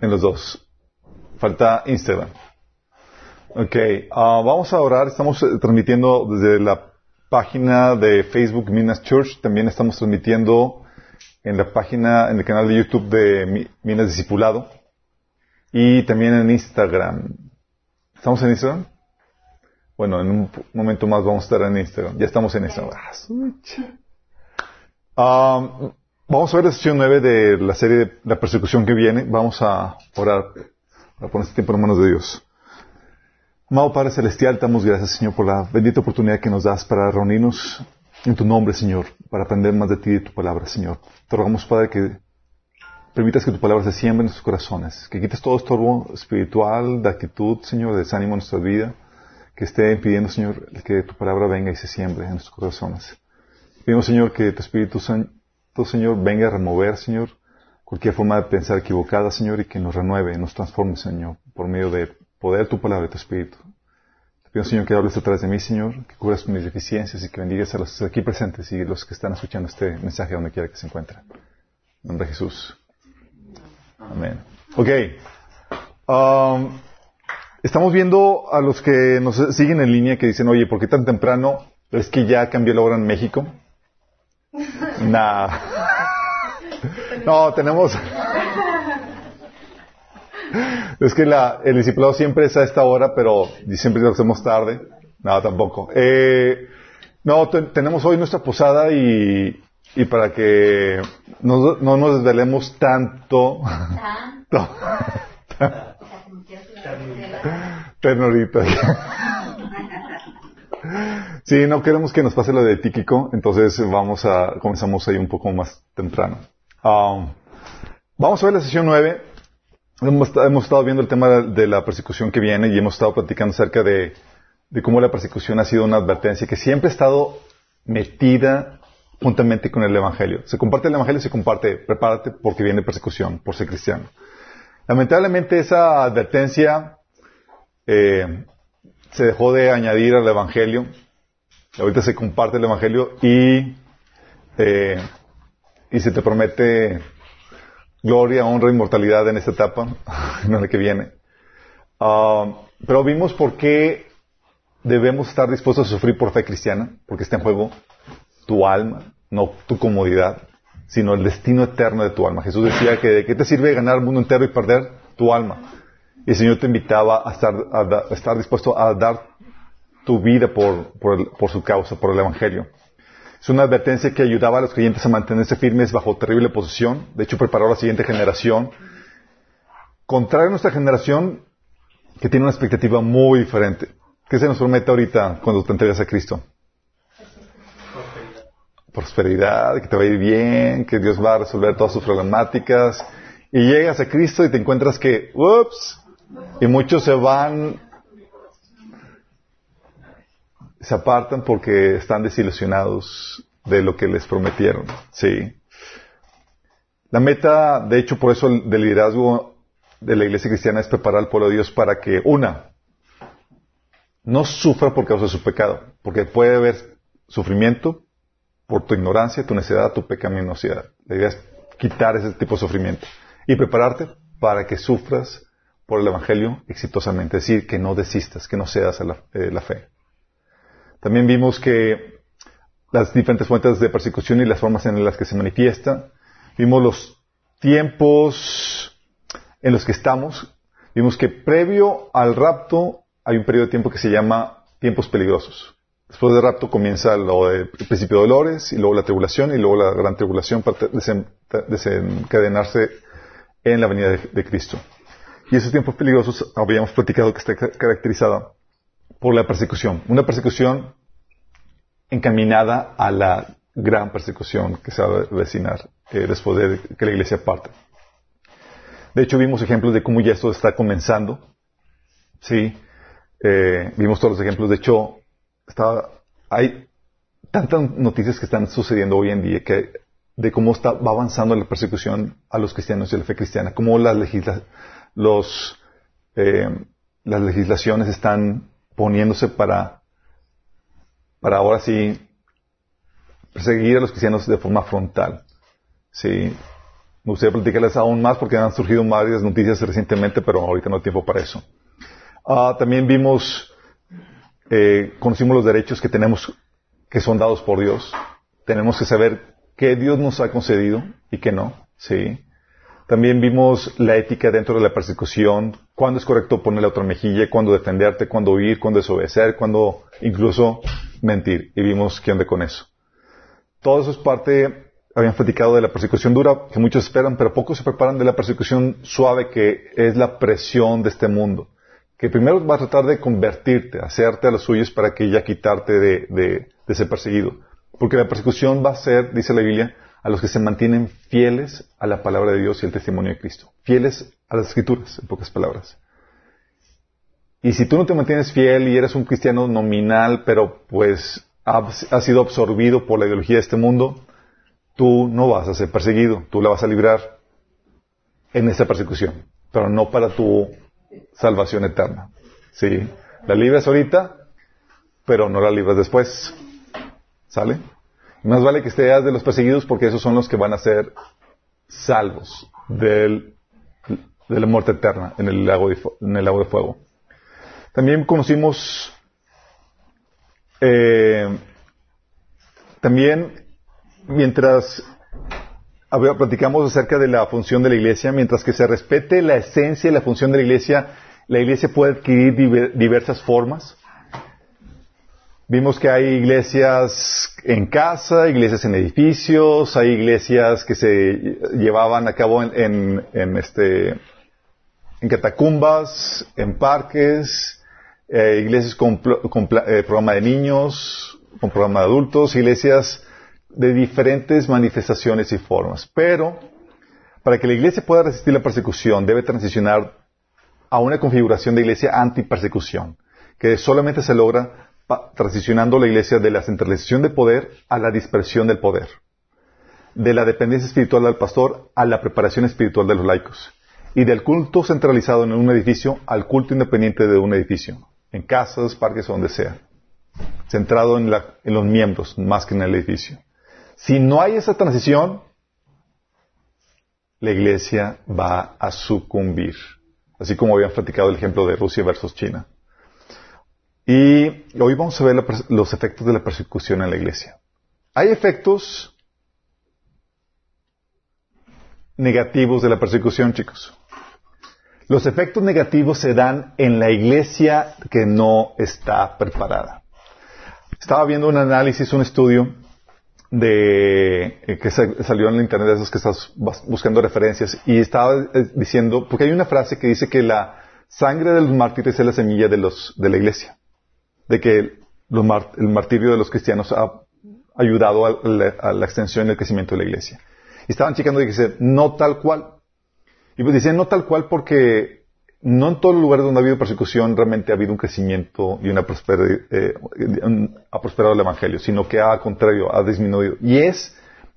En los dos. Falta Instagram. Ok, ah, vamos a orar. Estamos eh, transmitiendo desde la página de Facebook Minas Church. También estamos transmitiendo en la página, en el canal de YouTube de Minas Discipulado. Y también en Instagram. ¿Estamos en Instagram? Bueno, en un momento más vamos a estar en Instagram. Ya estamos en Instagram. Ah, vamos a ver la sesión 9 de la serie de la persecución que viene. Vamos a orar para poner este tiempo en manos de Dios. Amado Padre Celestial, damos gracias, Señor, por la bendita oportunidad que nos das para reunirnos en tu nombre, Señor, para aprender más de ti y de tu palabra, Señor. Te rogamos, Padre, que permitas que tu palabra se siembre en nuestros corazones, que quites todo estorbo espiritual, de actitud, Señor, de desánimo en nuestra vida, que esté impidiendo, Señor, que tu palabra venga y se siembre en nuestros corazones. Pedimos, Señor, que tu Espíritu Santo, Señor, venga a remover, Señor, cualquier forma de pensar equivocada, Señor, y que nos renueve, nos transforme, Señor, por medio de poder tu palabra y tu espíritu. Te pido, Señor, que hables a través de mí, Señor, que cubras mis deficiencias y que bendigas a los aquí presentes y los que están escuchando este mensaje donde quiera que se encuentren. En nombre Jesús. Amén. Ok. Um, estamos viendo a los que nos siguen en línea que dicen, oye, ¿por qué tan temprano? ¿Es que ya cambió la hora en México? Nah. No, tenemos... Es que la, el discipulado siempre es a esta hora, pero siempre lo hacemos tarde. Nada, tampoco. Eh, no, tenemos hoy nuestra posada y, y para que no, no nos desvelemos tanto. ¿Tanto? Ternurita. Sí, no queremos que nos pase lo de Tíquico, entonces vamos a, comenzamos ahí un poco más temprano. Um, vamos a ver la sesión 9 hemos, estado viendo el tema de la persecución que viene y hemos estado platicando acerca de, cómo la persecución ha sido una advertencia que siempre ha estado metida juntamente con el Evangelio. Se comparte el Evangelio se comparte, prepárate porque viene persecución por ser cristiano. Lamentablemente esa advertencia eh, se dejó de añadir al Evangelio. Ahorita se comparte el Evangelio y, eh, y se te promete gloria, honra, inmortalidad en esta etapa, en la que viene. Ah, pero vimos por qué debemos estar dispuestos a sufrir por fe cristiana, porque está en juego tu alma, no tu comodidad, sino el destino eterno de tu alma. Jesús decía que de qué te sirve ganar el mundo entero y perder tu alma. Y el Señor te invitaba a estar, a estar dispuesto a dar tu vida por, por su causa, por el Evangelio. Es una advertencia que ayudaba a los creyentes a mantenerse firmes bajo terrible posición. De hecho, preparó a la siguiente generación. Contrario a nuestra generación, que tiene una expectativa muy diferente. ¿Qué se nos promete ahorita cuando te entregas a Cristo? Prosperidad. Prosperidad, que te va a ir bien, que Dios va a resolver todas sus problemáticas. Y llegas a Cristo y te encuentras que, ups, y muchos se van se apartan porque están desilusionados de lo que les prometieron. Sí. La meta, de hecho, por eso del liderazgo de la iglesia cristiana es preparar al pueblo de Dios para que, una, no sufra por causa de su pecado, porque puede haber sufrimiento por tu ignorancia, tu necedad, tu pecaminosidad. La idea es quitar ese tipo de sufrimiento y prepararte para que sufras por el Evangelio exitosamente, es decir, que no desistas, que no cedas a la eh, fe. También vimos que las diferentes fuentes de persecución y las formas en las que se manifiesta. Vimos los tiempos en los que estamos. Vimos que previo al rapto hay un periodo de tiempo que se llama tiempos peligrosos. Después del rapto comienza lo del principio de dolores y luego la tribulación y luego la gran tribulación para desencadenarse en la venida de, de Cristo. Y esos tiempos peligrosos habíamos platicado que está caracterizada por la persecución. Una persecución encaminada a la gran persecución que se va a vecinar eh, después de que la iglesia parte. De hecho, vimos ejemplos de cómo ya esto está comenzando. Sí, eh, vimos todos los ejemplos. De hecho, hay tantas noticias que están sucediendo hoy en día que de cómo está, va avanzando la persecución a los cristianos y a la fe cristiana, cómo las, los, eh, las legislaciones están poniéndose para, para ahora sí perseguir a los cristianos de forma frontal. Sí. Me gustaría platicarles aún más porque han surgido varias noticias recientemente, pero ahorita no hay tiempo para eso. Ah, también vimos, eh, conocimos los derechos que tenemos, que son dados por Dios. Tenemos que saber qué Dios nos ha concedido y qué no. Sí. También vimos la ética dentro de la persecución, cuándo es correcto poner la otra mejilla, cuándo defenderte, cuándo huir, cuándo desobedecer, cuándo incluso mentir. Y vimos qué onda con eso. Todo eso es parte, habían platicado de la persecución dura, que muchos esperan, pero pocos se preparan de la persecución suave, que es la presión de este mundo. Que primero va a tratar de convertirte, hacerte a los suyos para que ya quitarte de, de, de ser perseguido. Porque la persecución va a ser, dice la Biblia, a los que se mantienen fieles a la palabra de Dios y al testimonio de Cristo. Fieles a las escrituras, en pocas palabras. Y si tú no te mantienes fiel y eres un cristiano nominal, pero pues has, sido absorbido por la ideología de este mundo, tú no vas a ser perseguido, tú la vas a librar en esa persecución, pero no para tu salvación eterna. ¿Sí? La libras ahorita, pero no la libras después. ¿Sale? Más vale que estés de los perseguidos porque esos son los que van a ser salvos del, de la muerte eterna en el, lago de, en el lago de fuego. También conocimos, eh, también mientras platicamos acerca de la función de la iglesia, mientras que se respete la esencia y la función de la iglesia, la iglesia puede adquirir diversas formas. Vimos que hay iglesias en casa, iglesias en edificios, hay iglesias que se llevaban a cabo en, este, en catacumbas, en parques, eh, iglesias con, eh, programa de niños, con programa de adultos, iglesias de diferentes manifestaciones y formas. Pero, para que la iglesia pueda resistir la persecución, debe transicionar a una configuración de iglesia anti-persecución, que solamente se logra transicionando la iglesia de la centralización del poder a la dispersión del poder, de la dependencia espiritual del pastor a la preparación espiritual de los laicos, y del culto centralizado en un edificio al culto independiente de un edificio, en casas, parques o donde sea, centrado en, en los miembros más que en el edificio. Si no hay esa transición, la iglesia va a sucumbir, así como habían platicado el ejemplo de Rusia versus China. Y hoy vamos a ver los efectos de la persecución en la iglesia. Hay efectos negativos de la persecución, chicos. Los efectos negativos se dan en la iglesia que no está preparada. Estaba viendo un análisis, un estudio de eh, que salió en la internet de esos que estás buscando referencias y estaba eh, diciendo porque hay una frase que dice que la sangre de los mártires es la semilla de los de la iglesia de que el martirio de los cristianos ha ayudado a la, extensión y el crecimiento de la iglesia. Y estaban checando y dice, no tal cual. Y pues dicen, no tal cual porque no en todos los lugares donde ha habido persecución realmente ha habido un crecimiento y una eh, ha prosperado el evangelio, sino que al contrario, ha disminuido. Y es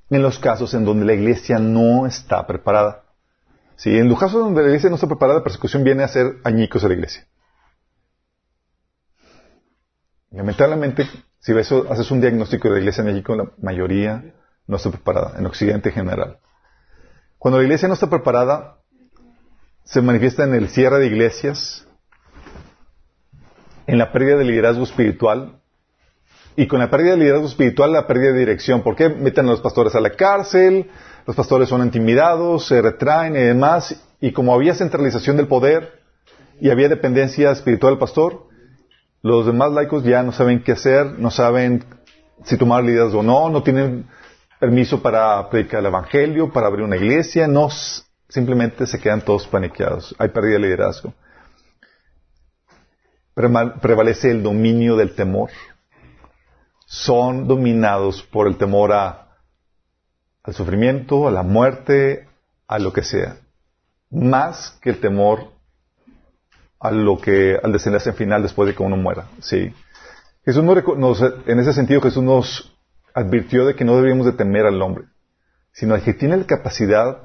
en los casos en donde la iglesia no está preparada. Sí, en los casos donde la iglesia no está preparada, la persecución viene a ser añicos a la iglesia. Lamentablemente, si ves, haces un diagnóstico de la iglesia en México, la mayoría no está preparada, en Occidente en general. Cuando la iglesia no está preparada, se manifiesta en el cierre de iglesias, en la pérdida de liderazgo espiritual, y con la pérdida de liderazgo espiritual, la pérdida de dirección. ¿Por qué meten a los pastores a la cárcel? Los pastores son intimidados, se retraen y demás. Y como había centralización del poder y había dependencia espiritual del pastor, los demás laicos ya no saben qué hacer, no saben si tomar liderazgo o no, no tienen permiso para predicar el evangelio, para abrir una iglesia, no, simplemente se quedan todos paniqueados. Hay pérdida de liderazgo. Prevalece el dominio del temor. Son dominados por el temor a, al sufrimiento, a la muerte, a lo que sea. Más que el temor a lo que, al desenlace final después de que uno muera. Sí. Jesús nos, en ese sentido Jesús nos advirtió de que no debíamos de temer al hombre, sino al que tiene la capacidad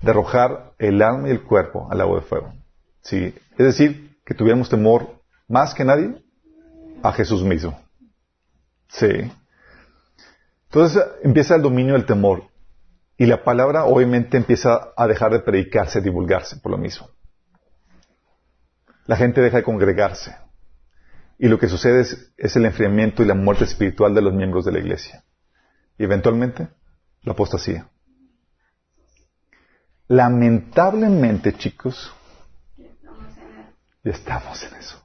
de arrojar el alma y el cuerpo al agua de fuego. Sí. Es decir, que tuviéramos temor más que nadie a Jesús mismo. Sí. Entonces empieza el dominio del temor. Y la palabra obviamente empieza a dejar de predicarse, divulgarse por lo mismo. La gente deja de congregarse. Y lo que sucede es, es el enfriamiento y la muerte espiritual de los miembros de la iglesia. Y eventualmente, la apostasía. Lamentablemente, chicos, ya estamos en eso.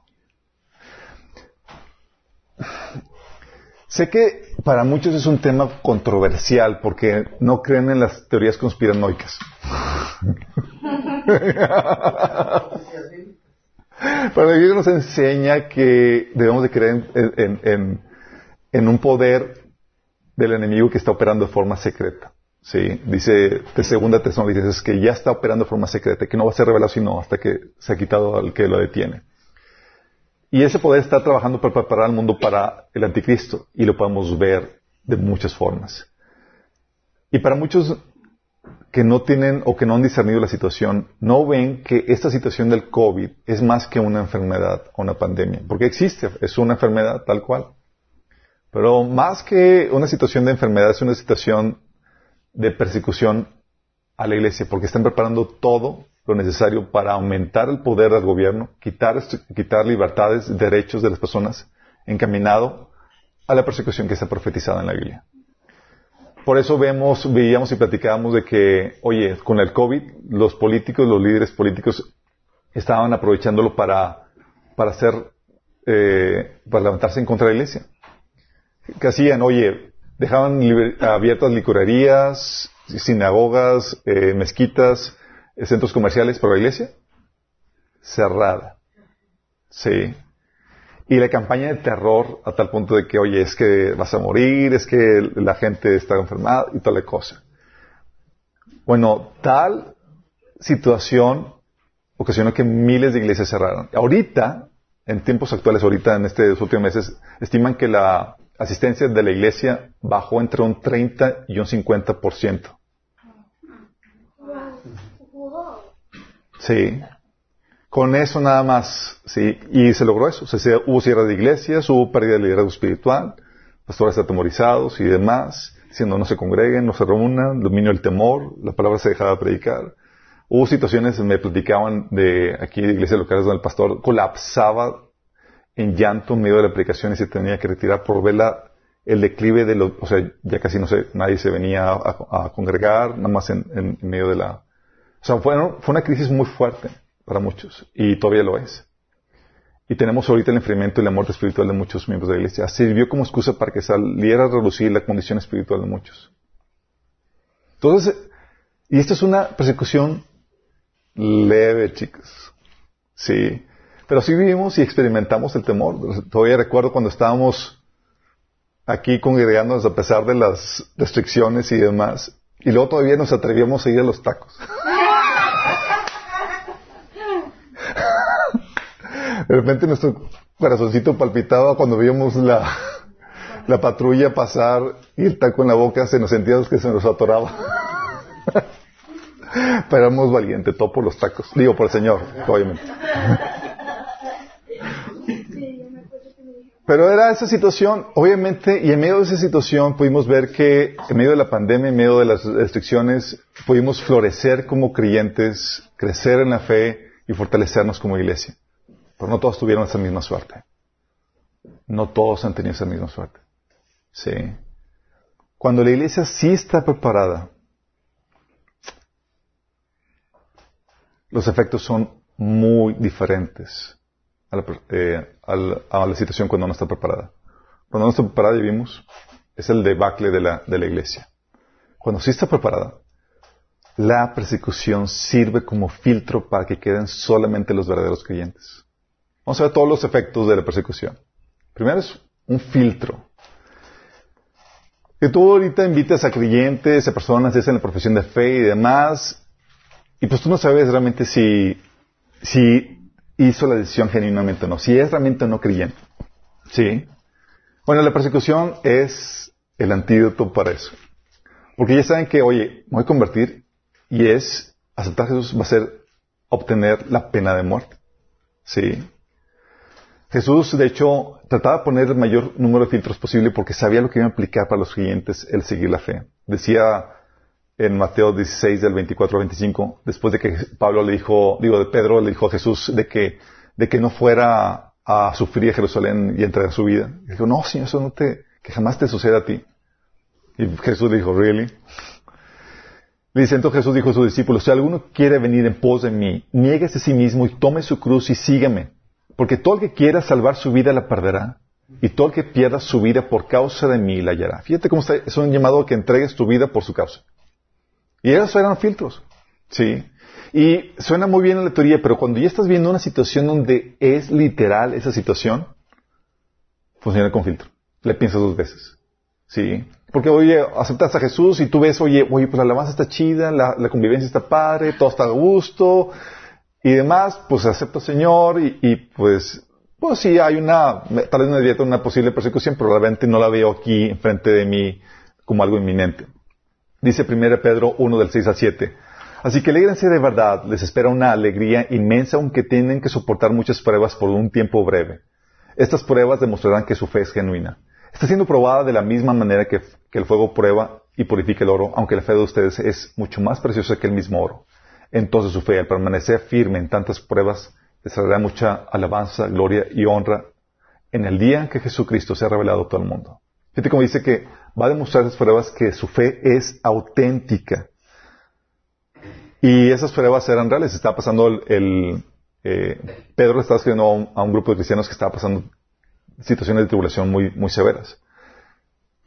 Sé que para muchos es un tema controversial porque no creen en las teorías conspiranoicas. Pero Dios nos enseña que debemos de creer en, en, un poder del enemigo que está operando de forma secreta. Sí, dice de segunda dice que ya está operando de forma secreta, que no va a ser revelado sino hasta que se ha quitado al que lo detiene. Y ese poder está trabajando para preparar al mundo para el anticristo y lo podemos ver de muchas formas. Y para muchos que no tienen o que no han discernido la situación, no ven que esta situación del COVID es más que una enfermedad o una pandemia, porque existe, es una enfermedad tal cual. Pero más que una situación de enfermedad, es una situación de persecución a la iglesia, porque están preparando todo lo necesario para aumentar el poder del gobierno, quitar, quitar libertades, derechos de las personas, encaminado a la persecución que está profetizada en la Biblia. Por eso vemos, veíamos y platicábamos de que, oye, con el COVID, los políticos, los líderes políticos estaban aprovechándolo para, para hacer, eh, para levantarse en contra de la iglesia. ¿Qué hacían? Oye, dejaban abiertas licorerías, sinagogas, eh, mezquitas, eh, centros comerciales, para la iglesia cerrada. Sí. Y la campaña de terror a tal punto de que, oye, es que vas a morir, es que la gente está enfermada y tal cosa. Bueno, tal situación ocasionó que miles de iglesias cerraron. Ahorita, en tiempos actuales, ahorita en estos últimos meses, estiman que la asistencia de la iglesia bajó entre un 30 y un 50%. Sí. Con eso nada más, sí. Y se logró eso. se, hubo cierre de iglesias, hubo pérdida de liderazgo espiritual, pastores atemorizados y demás, diciendo no se congreguen, no se reúnan, dominio el temor, la palabra se dejaba de predicar. Hubo situaciones, me platicaban de aquí de iglesias locales donde el pastor colapsaba en llanto en medio de la predicación y se tenía que retirar por ver el declive de lo, o sea, ya casi no sé, nadie se venía a, congregar, nada más en, en, medio de la, o sea, fue, fue una crisis muy fuerte para muchos y todavía lo es. Y tenemos ahorita el enfriamiento y la muerte espiritual de muchos miembros de la iglesia. Sirvió como excusa para que saliera a reducir la condición espiritual de muchos. Entonces, y esta es una persecución leve, chicos. Sí. Pero sí vivimos y experimentamos el temor. Todavía recuerdo cuando estábamos aquí congregándonos a pesar de las restricciones y demás. Y luego todavía nos atrevíamos a ir a los tacos. De repente nuestro corazoncito palpitaba cuando veíamos la, la patrulla pasar y el taco en la boca, se nos sentía que se nos atoraba. Pero éramos valientes, todo por los tacos. Digo, por el Señor, obviamente. Pero era esa situación, obviamente, y en medio de esa situación pudimos ver que en medio de la pandemia, en medio de las restricciones, pudimos florecer como creyentes, crecer en la fe y fortalecernos como iglesia. Pero no todos tuvieron esa misma suerte. No todos han tenido esa misma suerte. Sí. Cuando la iglesia sí está preparada, los efectos son muy diferentes a la, eh, situación cuando no está preparada. Cuando no está preparada, vivimos, es el debacle de la iglesia. Cuando sí está preparada, la persecución sirve como filtro para que queden solamente los verdaderos creyentes. Vamos a ver todos los efectos de la persecución. Primero es un filtro. Que tú ahorita invitas a creyentes, a personas en la profesión de fe y demás, y pues tú no sabes realmente si, hizo la decisión genuinamente o no, si es realmente no creyente. ¿Sí? Bueno, la persecución es el antídoto para eso. Porque ya saben que, oye, me voy a convertir y es aceptar a Jesús va a ser obtener la pena de muerte. ¿Sí? Jesús, de hecho, trataba de poner el mayor número de filtros posible porque sabía lo que iba a implicar para los creyentes el seguir la fe. Decía en Mateo 16 del 24 al 25, después de que Pablo le dijo, digo, de Pedro le dijo a Jesús de que, de que no fuera a sufrir a Jerusalén y entregar su vida. Y dijo, no, Señor, eso no te, que jamás te suceda a ti. Y Jesús dijo, ¿really? Le dice, entonces Jesús dijo a sus discípulos, si alguno quiere venir en pos de mí, nieguese a sí mismo y tome su cruz y sígame. Porque todo el que quiera salvar su vida la perderá. Y todo el que pierda su vida por causa de mí la hallará. Fíjate cómo está, es un llamado a que entregues tu vida por su causa. Y esos eran filtros. Sí. Y suena muy bien en la teoría, pero cuando ya estás viendo una situación donde es literal esa situación, funciona con filtro. Le piensas dos veces. Sí. Porque, oye, aceptas a Jesús y tú ves, oye, oye, pues la alabanza está chida, la, convivencia está padre, todo está a gusto y demás, pues acepto Señor y, y, pues, pues sí, hay una, tal vez una una posible persecución, pero realmente no la veo aquí enfrente de mí como algo inminente. Dice 1 Pedro 1 del 6 al 7. Así que alegrense de verdad, les espera una alegría inmensa aunque tienen que soportar muchas pruebas por un tiempo breve. Estas pruebas demostrarán que su fe es genuina. Está siendo probada de la misma manera que, el fuego prueba y purifica el oro, aunque la fe de ustedes es mucho más preciosa que el mismo oro. Entonces su fe, al permanecer firme en tantas pruebas, les traerá mucha alabanza, gloria y honra en el día en que Jesucristo se ha revelado a todo el mundo. Fíjate como dice que va a demostrar esas pruebas que su fe es auténtica. Y esas pruebas eran reales. Estaba pasando el, eh, Pedro estaba escribiendo a un, grupo de cristianos que estaba pasando situaciones de tribulación muy, muy severas.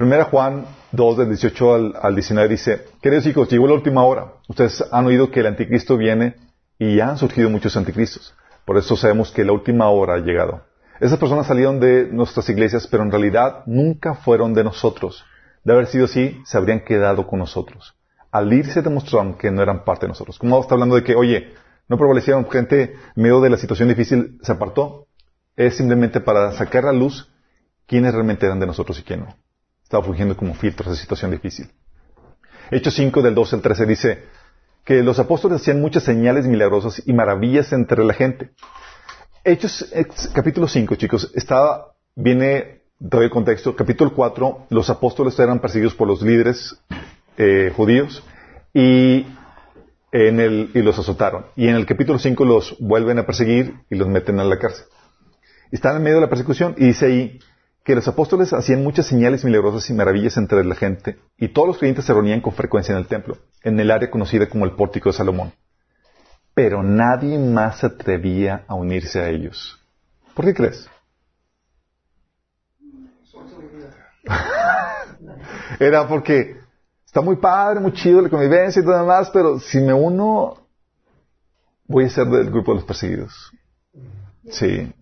Primera Juan 2, del 18 al, al 19 dice, queridos hijos, llegó la última hora. Ustedes han oído que el anticristo viene y ya han surgido muchos anticristos. Por eso sabemos que la última hora ha llegado. Esas personas salieron de nuestras iglesias, pero en realidad nunca fueron de nosotros. De haber sido así, se habrían quedado con nosotros. Al irse demostraron que no eran parte de nosotros. Como está hablando de que, oye, no prevalecieron gente en medio de la situación difícil, se apartó. Es simplemente para sacar a luz quiénes realmente eran de nosotros y quién no. Estaba fungiendo como filtros de situación difícil. Hechos 5 del 12 al 13 dice que los apóstoles hacían muchas señales milagrosas y maravillas entre la gente. Hechos capítulo 5, chicos, está, viene, todo el contexto, capítulo 4, los apóstoles eran perseguidos por los líderes eh, judíos y, en el, y los azotaron. Y en el capítulo 5 los vuelven a perseguir y los meten a la cárcel. Están en medio de la persecución y dice ahí que los apóstoles hacían muchas señales milagrosas y maravillas entre la gente y todos los creyentes se reunían con frecuencia en el templo, en el área conocida como el pórtico de Salomón. Pero nadie más se atrevía a unirse a ellos. ¿Por qué crees? Era porque Está muy padre, muy chido la convivencia y todo demás, pero si me uno, voy a ser del grupo de los perseguidos. Sí.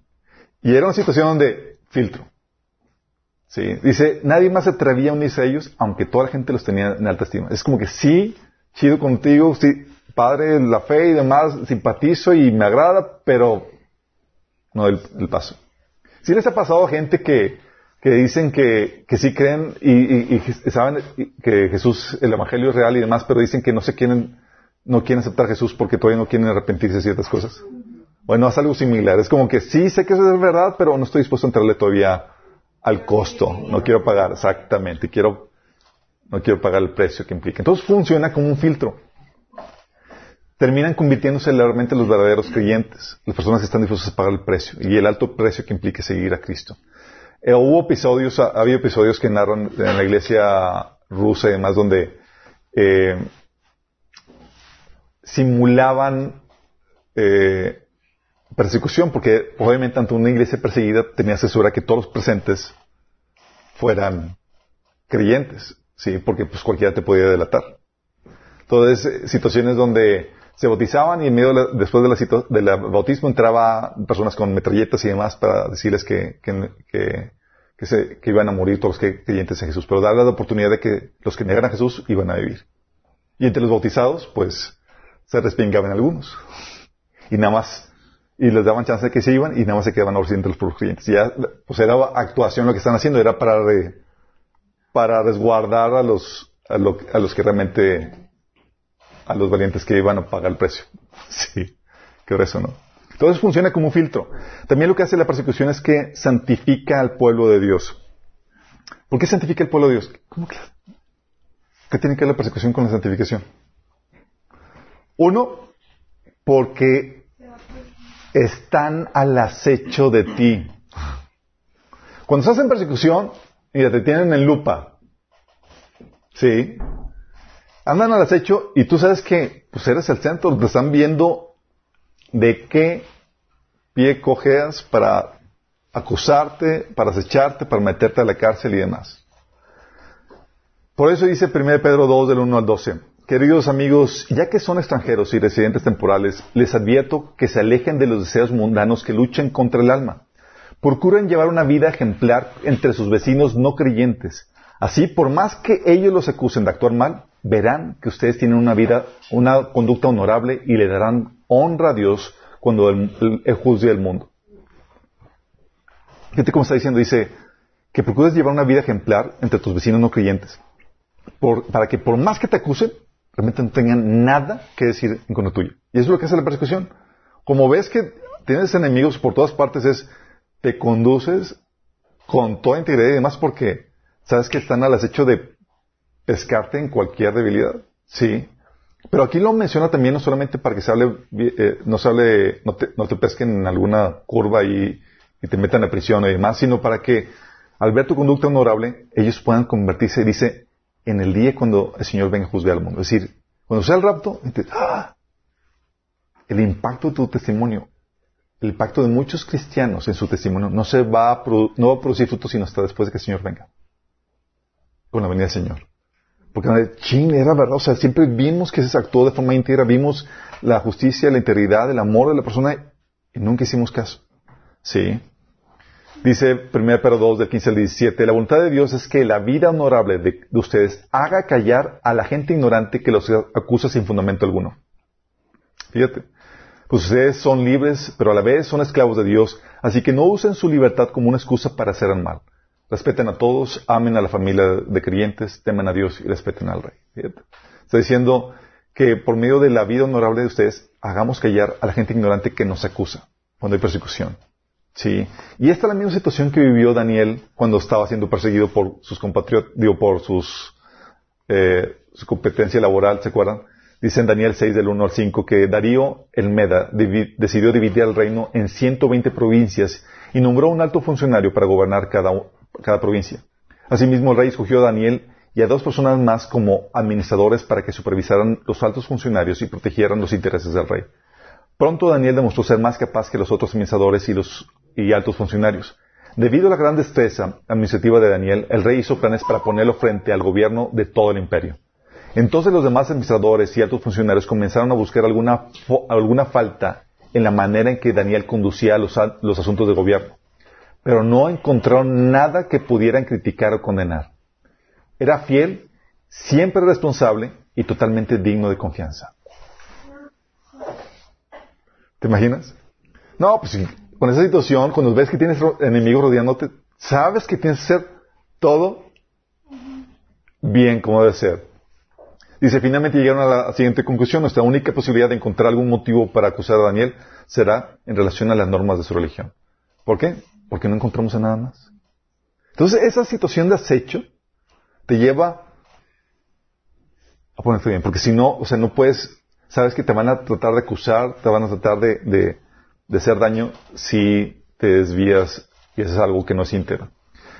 Y era una situación donde filtro. Sí. Dice, nadie más se atrevía a unirse a ellos, aunque toda la gente los tenía en alta estima. Es como que sí, chido contigo, sí, padre, la fe y demás, simpatizo y me agrada, pero no el, el paso. Sí les ha pasado a gente que que dicen que, que sí creen y, y, saben que Jesús, el Evangelio es real y demás, pero dicen que no se quieren, no quieren aceptar Jesús porque todavía no quieren arrepentirse de ciertas cosas. Bueno, es algo similar. Es como que sí sé que eso es verdad, pero no estoy dispuesto a entrarle todavía al costo. No quiero pagar exactamente. Quiero, no quiero pagar el precio que implica. Entonces funciona como un filtro. Terminan convirtiéndose realmente los verdaderos creyentes, las personas que están dispuestas a pagar el precio y el alto precio que implica seguir a Cristo. Eh, hubo episodios, había episodios que narran en la iglesia rusa y demás donde eh, simulaban eh, persecución, porque obviamente ante una iglesia perseguida tenía asesora que todos los presentes fueran creyentes, sí, porque pues cualquiera te podía delatar. Entonces, situaciones donde se bautizaban y en medio después de la, del bautismo entraba personas con metralletas y demás para decirles que, que, que iban a morir todos los creyentes en Jesús, pero darles la oportunidad de que los que negaran a Jesús iban a vivir. Y entre los bautizados, pues, se respingaban algunos. Y nada más, y les daban chance de que se iban y nada más se quedaban ahora los creyentes. Y ya, pues era actuación lo que están haciendo, era para, para resguardar a los, a, a los que realmente a los valientes que iban a pagar el precio. Sí, qué eso, ¿no? Entonces funciona como un filtro. También lo que hace la persecución es que santifica al pueblo de Dios. ¿Por qué santifica al pueblo de Dios? ¿Cómo que? ¿Qué tiene que ver la persecución con la santificación? Uno, porque están al acecho de ti. Cuando estás en persecución, mira, te tienen en lupa. ¿Sí? Andan al acecho y tú sabes que pues eres el centro, te están viendo de qué pie cojeas para acusarte, para acecharte, para meterte a la cárcel y demás. Por eso dice 1 Pedro 2 del 1 al 12. Queridos amigos, ya que son extranjeros y residentes temporales, les advierto que se alejen de los deseos mundanos que luchen contra el alma. Procuren llevar una vida ejemplar entre sus vecinos no creyentes. Así, por más que ellos los acusen de actuar mal, verán que ustedes tienen una vida, una conducta honorable y le darán honra a Dios cuando el, juzgue el mundo. Fíjate cómo está diciendo, dice que procures llevar una vida ejemplar entre tus vecinos no creyentes, para que por más que te acusen, realmente no tengan nada que decir en contra tuyo. Y eso es lo que hace la persecución. Como ves que tienes enemigos por todas partes, es te conduces con toda integridad y demás porque sabes que están al acecho de pescarte en cualquier debilidad. Sí. Pero aquí lo menciona también no solamente para que se hable, eh, no se hable, no te, pesquen en alguna curva y, y, te metan a prisión y demás, sino para que al ver tu conducta honorable, ellos puedan convertirse, dice, en el día cuando el Señor venga a juzgar al mundo. Es decir, cuando sea el rapto, ¡ah! el impacto de tu testimonio, el impacto de muchos cristianos en su testimonio no se va a, no va a producir fruto sino hasta después de que el Señor venga. Con la venida del Señor. Porque, ching, era verdad, o sea, siempre vimos que se actuó de forma íntegra, vimos la justicia, la integridad, el amor de la persona y nunca hicimos caso. Sí. Dice 1 Pedro 2, del 15 al 17, la voluntad de Dios es que la vida honorable de, ustedes haga callar a la gente ignorante que los acusa sin fundamento alguno. Fíjate. Pues ustedes son libres, pero a la vez son esclavos de Dios, así que no usen su libertad como una excusa para hacer el mal. Respeten a todos, amen a la familia de creyentes, temen a Dios y respeten al Rey. Está diciendo que por medio de la vida honorable de ustedes, hagamos callar a la gente ignorante que nos acusa cuando hay persecución. Sí. Y esta es la misma situación que vivió Daniel cuando estaba siendo perseguido por sus compatriotas, digo, por sus, eh, su competencia laboral, ¿se acuerdan? Dice en Daniel 6 del 1 al 5 que Darío el Meda decidió dividir el reino en 120 provincias y nombró un alto funcionario para gobernar cada, cada provincia. Asimismo, el rey escogió a Daniel y a dos personas más como administradores para que supervisaran los altos funcionarios y protegieran los intereses del rey. Pronto Daniel demostró ser más capaz que los otros administradores y los y altos funcionarios. Debido a la gran destreza administrativa de Daniel, el rey hizo planes para ponerlo frente al gobierno de todo el imperio. Entonces los demás administradores y altos funcionarios comenzaron a buscar alguna, alguna falta en la manera en que Daniel conducía los, los asuntos de gobierno pero no encontraron nada que pudieran criticar o condenar. Era fiel, siempre responsable y totalmente digno de confianza. ¿Te imaginas? No, pues con esa situación, cuando ves que tienes enemigos rodeándote, sabes que tienes que hacer todo bien como debe ser. Dice, finalmente llegaron a la siguiente conclusión. Nuestra única posibilidad de encontrar algún motivo para acusar a Daniel será en relación a las normas de su religión. ¿Por qué? porque no encontramos a nada más. Entonces, esa situación de acecho te lleva a ponerte bien, porque si no, o sea, no puedes, sabes que te van a tratar de acusar, te van a tratar de, de, hacer daño si te desvías y haces algo que no es íntegro.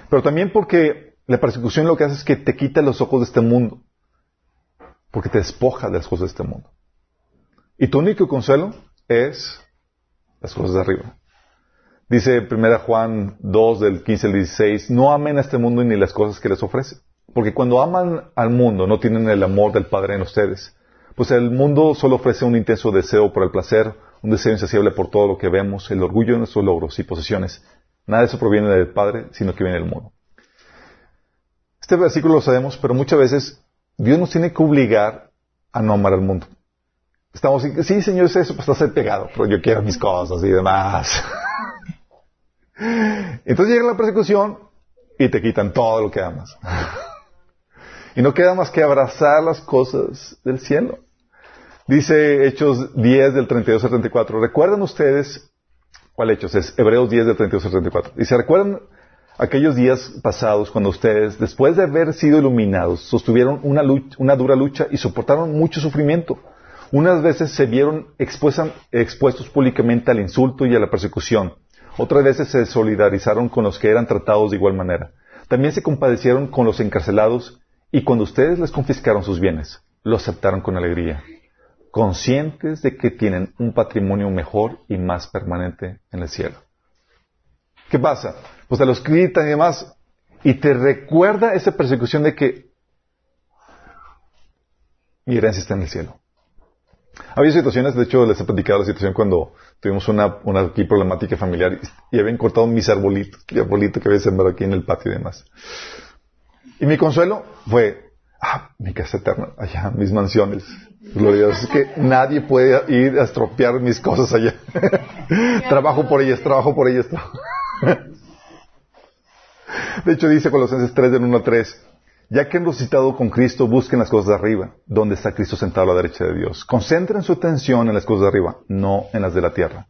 Pero también porque la persecución lo que hace es que te quita los ojos de este mundo, porque te despoja de las cosas de este mundo. Y tu único consuelo es las cosas de arriba. Dice 1 Juan 2 del 15 al 16, no amen a este mundo ni las cosas que les ofrece. Porque cuando aman al mundo no tienen el amor del Padre en ustedes. Pues el mundo solo ofrece un intenso deseo por el placer, un deseo insaciable por todo lo que vemos, el orgullo de nuestros logros y posesiones. Nada de eso proviene del Padre, sino que viene del mundo. Este versículo lo sabemos, pero muchas veces Dios nos tiene que obligar a no amar al mundo. Estamos, sí, Señor, es eso, pues estás pegado, pero yo quiero mis cosas y demás. Entonces llega la persecución y te quitan todo lo que amas. y no queda más que abrazar las cosas del cielo. Dice Hechos 10 del 32 al 34. ¿Recuerdan ustedes? ¿Cuál Hechos? Es Hebreos 10 del 32 al 34. Dice, ¿recuerdan aquellos días pasados cuando ustedes, después de haber sido iluminados, sostuvieron una, una dura lucha y soportaron mucho sufrimiento. Unas veces se vieron expuestos públicamente al insulto y a la persecución. Otras veces se solidarizaron con los que eran tratados de igual manera. También se compadecieron con los encarcelados y cuando ustedes les confiscaron sus bienes, lo aceptaron con alegría, conscientes de que tienen un patrimonio mejor y más permanente en el cielo. ¿Qué pasa? Pues te los gritan y demás. Y te recuerda esa persecución de que mi herencia está en el cielo. Había situaciones, de hecho les he platicado la situación cuando tuvimos una, aquí problemática familiar y, habían cortado mis arbolitos, que había sembrado aquí en el patio y demás. Y mi consuelo fue, ah, mi casa eterna, allá, mis mansiones. Dios, es que nadie puede ir a estropear mis cosas allá. trabajo por ellas, trabajo por ellas. De hecho, dice Colosenses 3, del 1 al 3, ya que han resucitado con Cristo, busquen las cosas de arriba, donde está Cristo sentado a la derecha de Dios. Concentren su atención en las cosas de arriba, no en las de la tierra.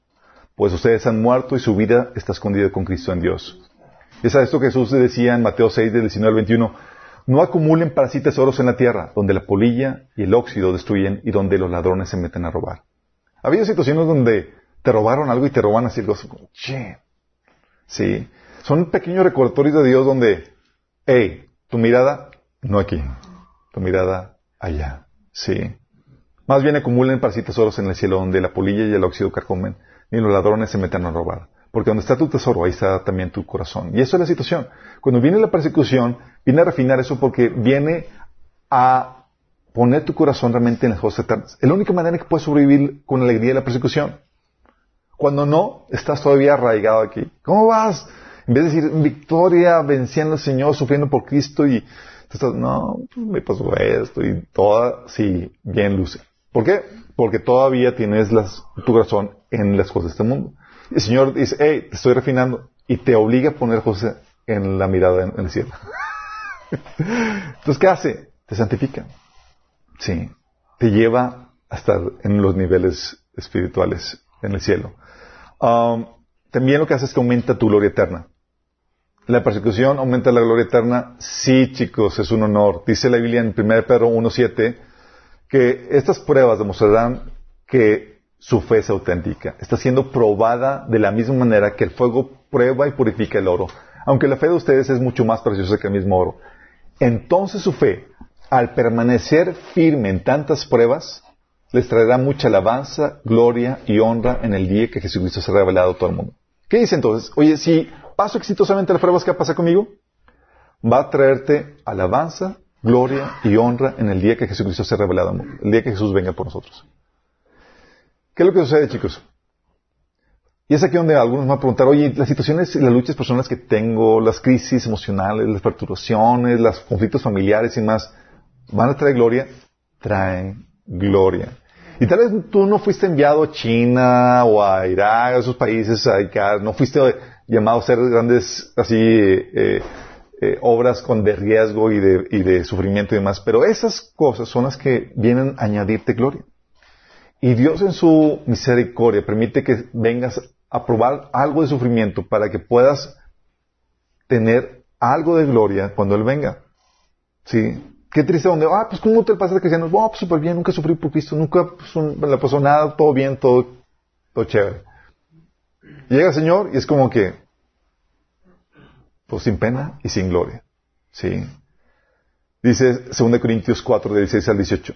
Pues ustedes han muerto y su vida está escondida con Cristo en Dios. Es a esto que Jesús decía en Mateo 6, del 19 al 21, no acumulen para sí tesoros en la tierra, donde la polilla y el óxido destruyen y donde los ladrones se meten a robar. Ha habido situaciones donde te robaron algo y te roban así como, che, sí. Son pequeños recordatorios de Dios donde, hey, tu mirada no aquí, tu mirada allá. Sí. Más bien acumulen para sí tesoros en el cielo donde la polilla y el óxido carcomen, ni los ladrones se meten a robar. Porque donde está tu tesoro, ahí está también tu corazón. Y eso es la situación. Cuando viene la persecución, viene a refinar eso porque viene a poner tu corazón realmente en las cosas eternas. Es la única manera que puedes sobrevivir con alegría la persecución. Cuando no, estás todavía arraigado aquí. ¿Cómo vas? En vez de decir, victoria, venciendo al Señor, sufriendo por Cristo y estás, no, pues me pasó esto y toda, sí, bien luce. ¿Por qué? Porque todavía tienes tu corazón en las cosas de este mundo. el Señor dice, hey, te estoy refinando y te obliga a poner cosas en la mirada en, el cielo. Entonces, ¿qué hace? Te santifica. Sí. Te lleva a estar en los niveles espirituales en el cielo. Um, también lo que hace es que aumenta tu gloria eterna. La persecución aumenta la gloria eterna. Sí, chicos, es un honor. Dice la Biblia en 1 Pedro 1.7 que estas pruebas demostrarán que su fe es auténtica. Está siendo probada de la misma manera que el fuego prueba y purifica el oro. Aunque la fe de ustedes es mucho más preciosa que el mismo oro. Entonces su fe, al permanecer firme en tantas pruebas, les traerá mucha alabanza, gloria y honra en el día que Jesucristo se ha revelado a todo el mundo. ¿Qué dice entonces? Oye, si paso exitosamente las pruebas que pasa conmigo, va a traerte alabanza, gloria y honra en el día que Jesucristo se ha revelado, el día que Jesús venga por nosotros. ¿Qué es lo que sucede, chicos? Y es aquí donde algunos van a preguntar, oye, las situaciones y las luchas personales que tengo, las crisis emocionales, las perturbaciones, los conflictos familiares y más, ¿van a traer gloria? Traen gloria. Y tal vez tú no fuiste enviado a China o a Irak, a esos países, no fuiste llamado a hacer grandes eh, eh, obras con de riesgo y de sufrimiento y demás, pero esas cosas son las que vienen a añadirte gloria. Y Dios en su misericordia permite que vengas a probar algo de sufrimiento para que puedas tener algo de gloria cuando Él venga. ¿Sí? Qué triste donde, ah, pues ¿cómo te pasa de cristianos? Oh, pues súper bien, nunca sufrí por Cristo, nunca pues, le pasó nada, todo bien, todo, todo chévere. Llega el Señor y es como que, pues sin pena y sin gloria. Sí. Dice 2 Corintios 4, de 16 al 18.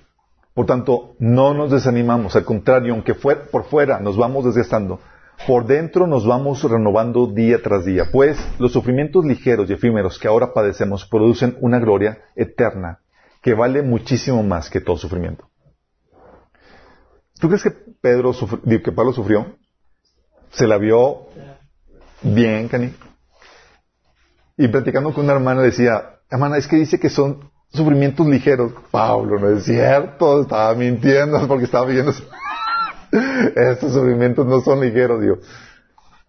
Por tanto, no nos desanimamos, al contrario, aunque por fuera nos vamos desgastando, por dentro nos vamos renovando día tras día, pues los sufrimientos ligeros y efímeros que ahora padecemos producen una gloria eterna que vale muchísimo más que todo sufrimiento. ¿Tú crees que Pedro que Pablo sufrió? Se la vio bien, Cani. Y platicando con una hermana decía, hermana, es que dice que son sufrimientos ligeros. Pablo, no es cierto, estaba mintiendo porque estaba viendo. Estos sufrimientos no son ligeros, digo.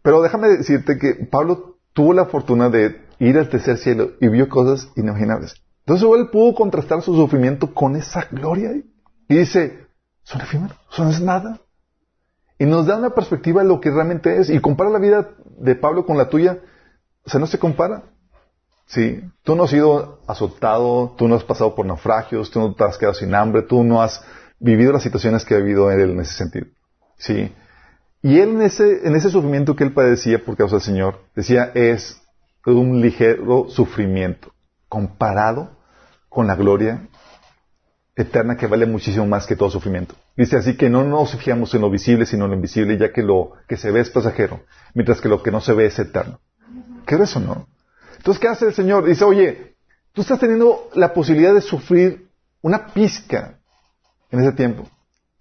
Pero déjame decirte que Pablo tuvo la fortuna de ir al tercer cielo y vio cosas inimaginables. Entonces él pudo contrastar su sufrimiento con esa gloria y dice, son efímeros, son es nada. Y nos da una perspectiva de lo que realmente es y compara la vida de Pablo con la tuya, o sea, no se compara. ¿Sí? Tú no has sido azotado, tú no has pasado por naufragios, tú no te has quedado sin hambre, tú no has vivido las situaciones que ha vivido él en ese sentido. ¿Sí? Y él en ese, en ese sufrimiento que él padecía por causa del Señor, decía, es un ligero sufrimiento comparado con la gloria eterna que vale muchísimo más que todo sufrimiento. Dice así que no nos fijamos en lo visible, sino en lo invisible, ya que lo que se ve es pasajero, mientras que lo que no se ve es eterno. ¿Qué es eso, no? Entonces, ¿qué hace el Señor? Dice, oye, tú estás teniendo la posibilidad de sufrir una pizca en ese tiempo.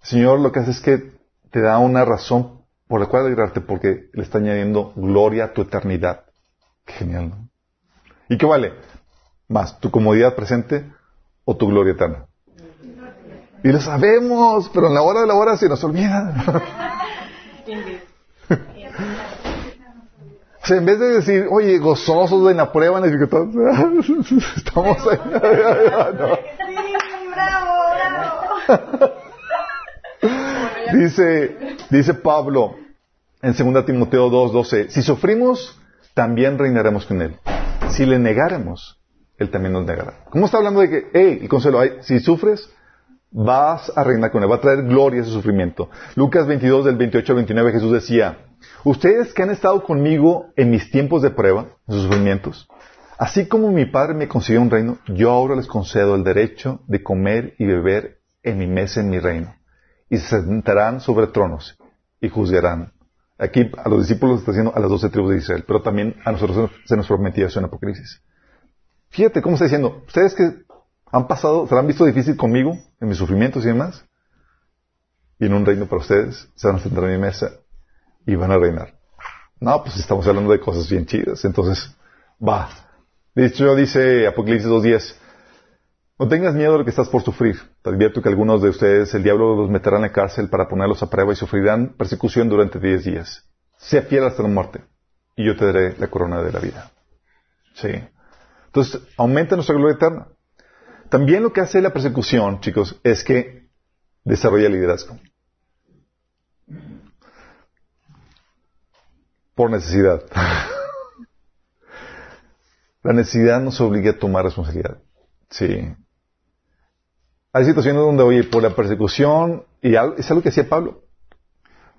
El Señor lo que hace es que te da una razón por la cual alegrarte, porque le está añadiendo gloria a tu eternidad. Qué genial, ¿no? ¿Y qué vale? Más, tu comodidad presente o tu gloria eterna. Y lo sabemos, pero en la hora de la hora se nos olvida. o sea, en vez de decir, oye, gozosos de la prueba, estamos ahí. dice, dice Pablo en 2 Timoteo 2:12, si sufrimos, también reinaremos con él. Si le negáremos, él también nos negará. ¿Cómo está hablando de que, hey, el consuelo, si sufres, vas a reinar con él, va a traer gloria a ese sufrimiento. Lucas 22 del 28 al 29 Jesús decía, ustedes que han estado conmigo en mis tiempos de prueba, en sus sufrimientos, así como mi Padre me concedió un reino, yo ahora les concedo el derecho de comer y beber en mi mesa en mi reino. Y se sentarán sobre tronos y juzgarán. Aquí a los discípulos está diciendo a las doce tribus de Israel, pero también a nosotros se nos prometía eso en Apocalipsis. Fíjate cómo está diciendo, ustedes que han pasado, se han visto difícil conmigo, en mis sufrimientos y demás, y en un reino para ustedes, se van a sentar en mi mesa y van a reinar. No, pues estamos hablando de cosas bien chidas, entonces, va. De dice Apocalipsis 2.10, no tengas miedo de lo que estás por sufrir. Te advierto que algunos de ustedes el diablo los meterá en la cárcel para ponerlos a prueba y sufrirán persecución durante diez días. Sea fiel hasta la muerte y yo te daré la corona de la vida. Sí. Entonces, aumenta nuestra gloria eterna. También lo que hace la persecución, chicos, es que desarrolla liderazgo. Por necesidad. la necesidad nos obliga a tomar responsabilidad. Sí. Hay situaciones donde, oye, por la persecución, y es algo que hacía Pablo.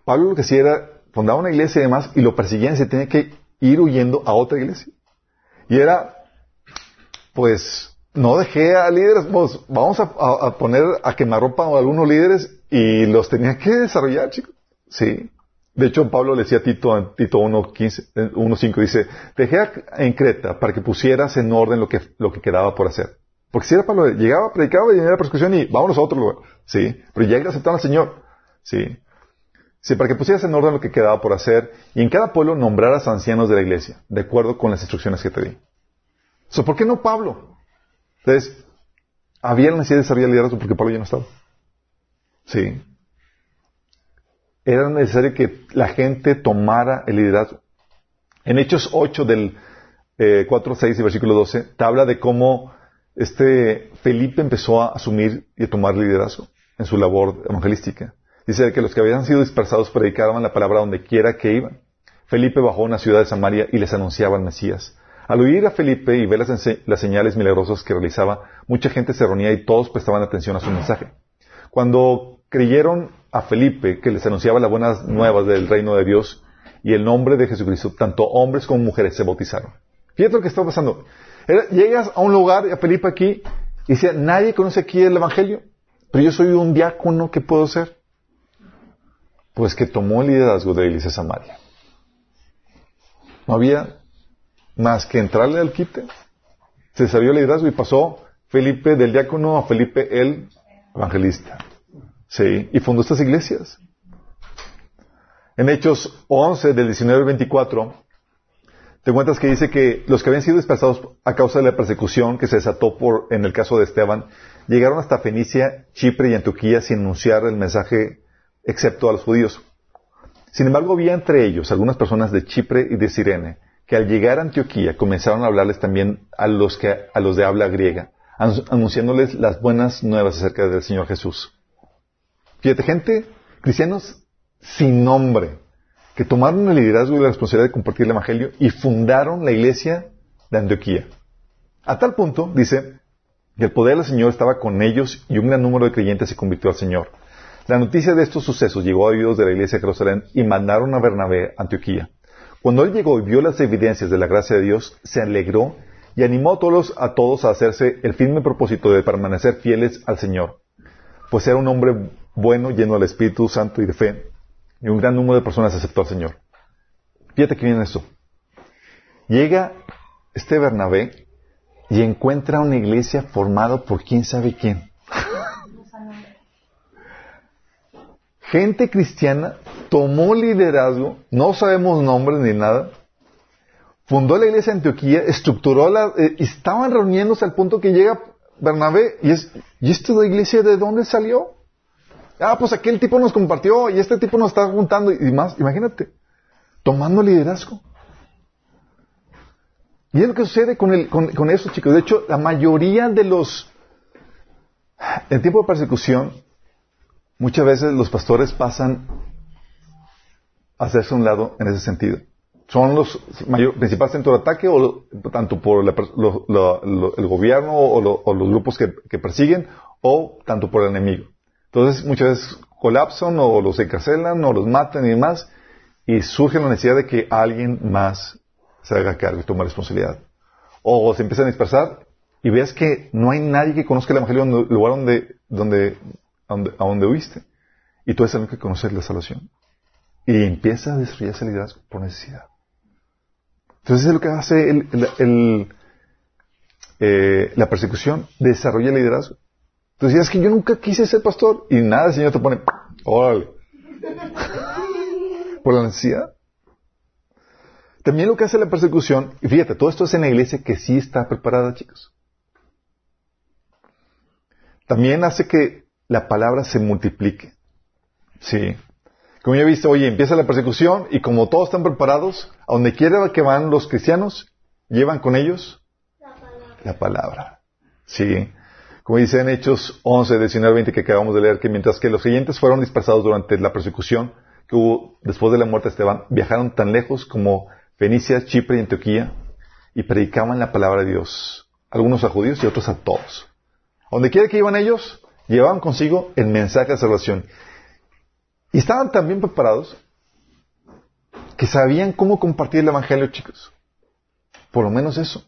Pablo lo que hacía era, fundaba una iglesia y demás, y lo perseguían se tenía que ir huyendo a otra iglesia. Y era, pues, no dejé a líderes, pues, vamos a, poner a quemarropa a algunos líderes y los tenía que desarrollar, chicos. Sí. De hecho, Pablo le decía a Tito, Tito 1.5, dice, dejé en Creta para que pusieras en orden lo que, lo que quedaba por hacer. Porque si era Pablo, llegaba, predicaba y venía la persecución y vámonos a otro lugar. Sí. Pero ya aceptaron al Señor. Sí. Sí, para que pusieras en orden lo que quedaba por hacer y en cada pueblo nombraras ancianos de la iglesia, de acuerdo con las instrucciones que te di. ¿Por qué no Pablo? Entonces, había la necesidad de desarrollar liderazgo porque Pablo ya no estaba. Sí. Era necesario que la gente tomara el liderazgo. En Hechos 8 del eh, 4, 6 y versículo 12, te habla de cómo este Felipe empezó a asumir y a tomar liderazgo en su labor evangelística. Dice que los que habían sido dispersados predicaban la palabra donde quiera que iban. Felipe bajó a una ciudad de Samaria y les anunciaba al Mesías. Al oír a Felipe y ver las, señales milagrosas que realizaba, mucha gente se reunía y todos prestaban atención a su mensaje. Cuando creyeron a Felipe que les anunciaba las buenas nuevas del reino de Dios y el nombre de Jesucristo, tanto hombres como mujeres se bautizaron. Fíjate lo que está pasando. Llegas a un lugar, a Felipe aquí, y dice, nadie conoce aquí el Evangelio, pero yo soy un diácono, ¿qué puedo ser? Pues que tomó el liderazgo de la iglesia Samaria. No había más que entrarle al quite. Se salió el liderazgo y pasó Felipe del diácono a Felipe el evangelista. Sí, y fundó estas iglesias. En Hechos 11, del 19 al 24, te cuentas que dice que los que habían sido dispersados a causa de la persecución que se desató por, en el caso de Esteban, llegaron hasta Fenicia, Chipre y Antioquía sin anunciar el mensaje excepto a los judíos. Sin embargo, había entre ellos algunas personas de Chipre y de Sirene, que al llegar a Antioquía comenzaron a hablarles también a los, que, a los de habla griega, anunciándoles las buenas nuevas acerca del Señor Jesús. Fíjate, gente, cristianos sin nombre, que tomaron el liderazgo y la responsabilidad de compartir el Evangelio y fundaron la iglesia de Antioquía. A tal punto, dice, que el poder del Señor estaba con ellos y un gran número de creyentes se convirtió al Señor. La noticia de estos sucesos llegó a oídos de la iglesia de Jerusalén y mandaron a Bernabé a Antioquía. Cuando él llegó y vio las evidencias de la gracia de Dios, se alegró y animó a todos, a todos a hacerse el firme propósito de permanecer fieles al Señor. Pues era un hombre bueno, lleno del Espíritu Santo y de fe, y un gran número de personas aceptó al Señor. Fíjate que viene esto. Llega este Bernabé y encuentra una iglesia formada por quién sabe quién. Gente cristiana tomó liderazgo, no sabemos nombres ni nada, fundó la iglesia de Antioquía, estructuró la, eh, estaban reuniéndose al punto que llega Bernabé y es, ¿y esta iglesia de dónde salió? Ah, pues aquel tipo nos compartió y este tipo nos está juntando y más, imagínate, tomando liderazgo. Y es lo que sucede con, el, con, con eso, chicos. De hecho, la mayoría de los, en tiempo de persecución, muchas veces los pastores pasan a hacerse un lado en ese sentido. Son los mayor, principales centros de ataque, o tanto por el gobierno o, los grupos que, persiguen, o tanto por el enemigo. Entonces, muchas veces colapsan, o los encarcelan, o los matan y demás, y surge la necesidad de que alguien más se haga cargo y tome responsabilidad. O se empiezan a dispersar y ves que no hay nadie que conozca el Evangelio en el lugar donde, donde, a donde huiste. Y tú eres el que conocer la salvación. Y empieza a desarrollarse el liderazgo por necesidad. Entonces es lo que hace el, eh, la persecución, desarrolla el liderazgo. Entonces es que yo nunca quise ser pastor y nada, el Señor te pone, órale. por la necesidad. También lo que hace la persecución, y fíjate, todo esto es en la iglesia que sí está preparada, chicos. También hace que la palabra se multiplique. Sí. Como ya he visto, oye, empieza la persecución y como todos están preparados, a donde quiera que van los cristianos, llevan con ellos la palabra. La palabra. Sí. Como dice en Hechos 11, 19, 20 que acabamos de leer, que mientras que los creyentes fueron dispersados durante la persecución que hubo después de la muerte de Esteban, viajaron tan lejos como Fenicia, Chipre y Antioquía y predicaban la palabra de Dios, algunos a judíos y otros a todos. Donde quiera que iban ellos, llevaban consigo el mensaje de salvación. Y estaban tan bien preparados que sabían cómo compartir el Evangelio, chicos. Por lo menos eso.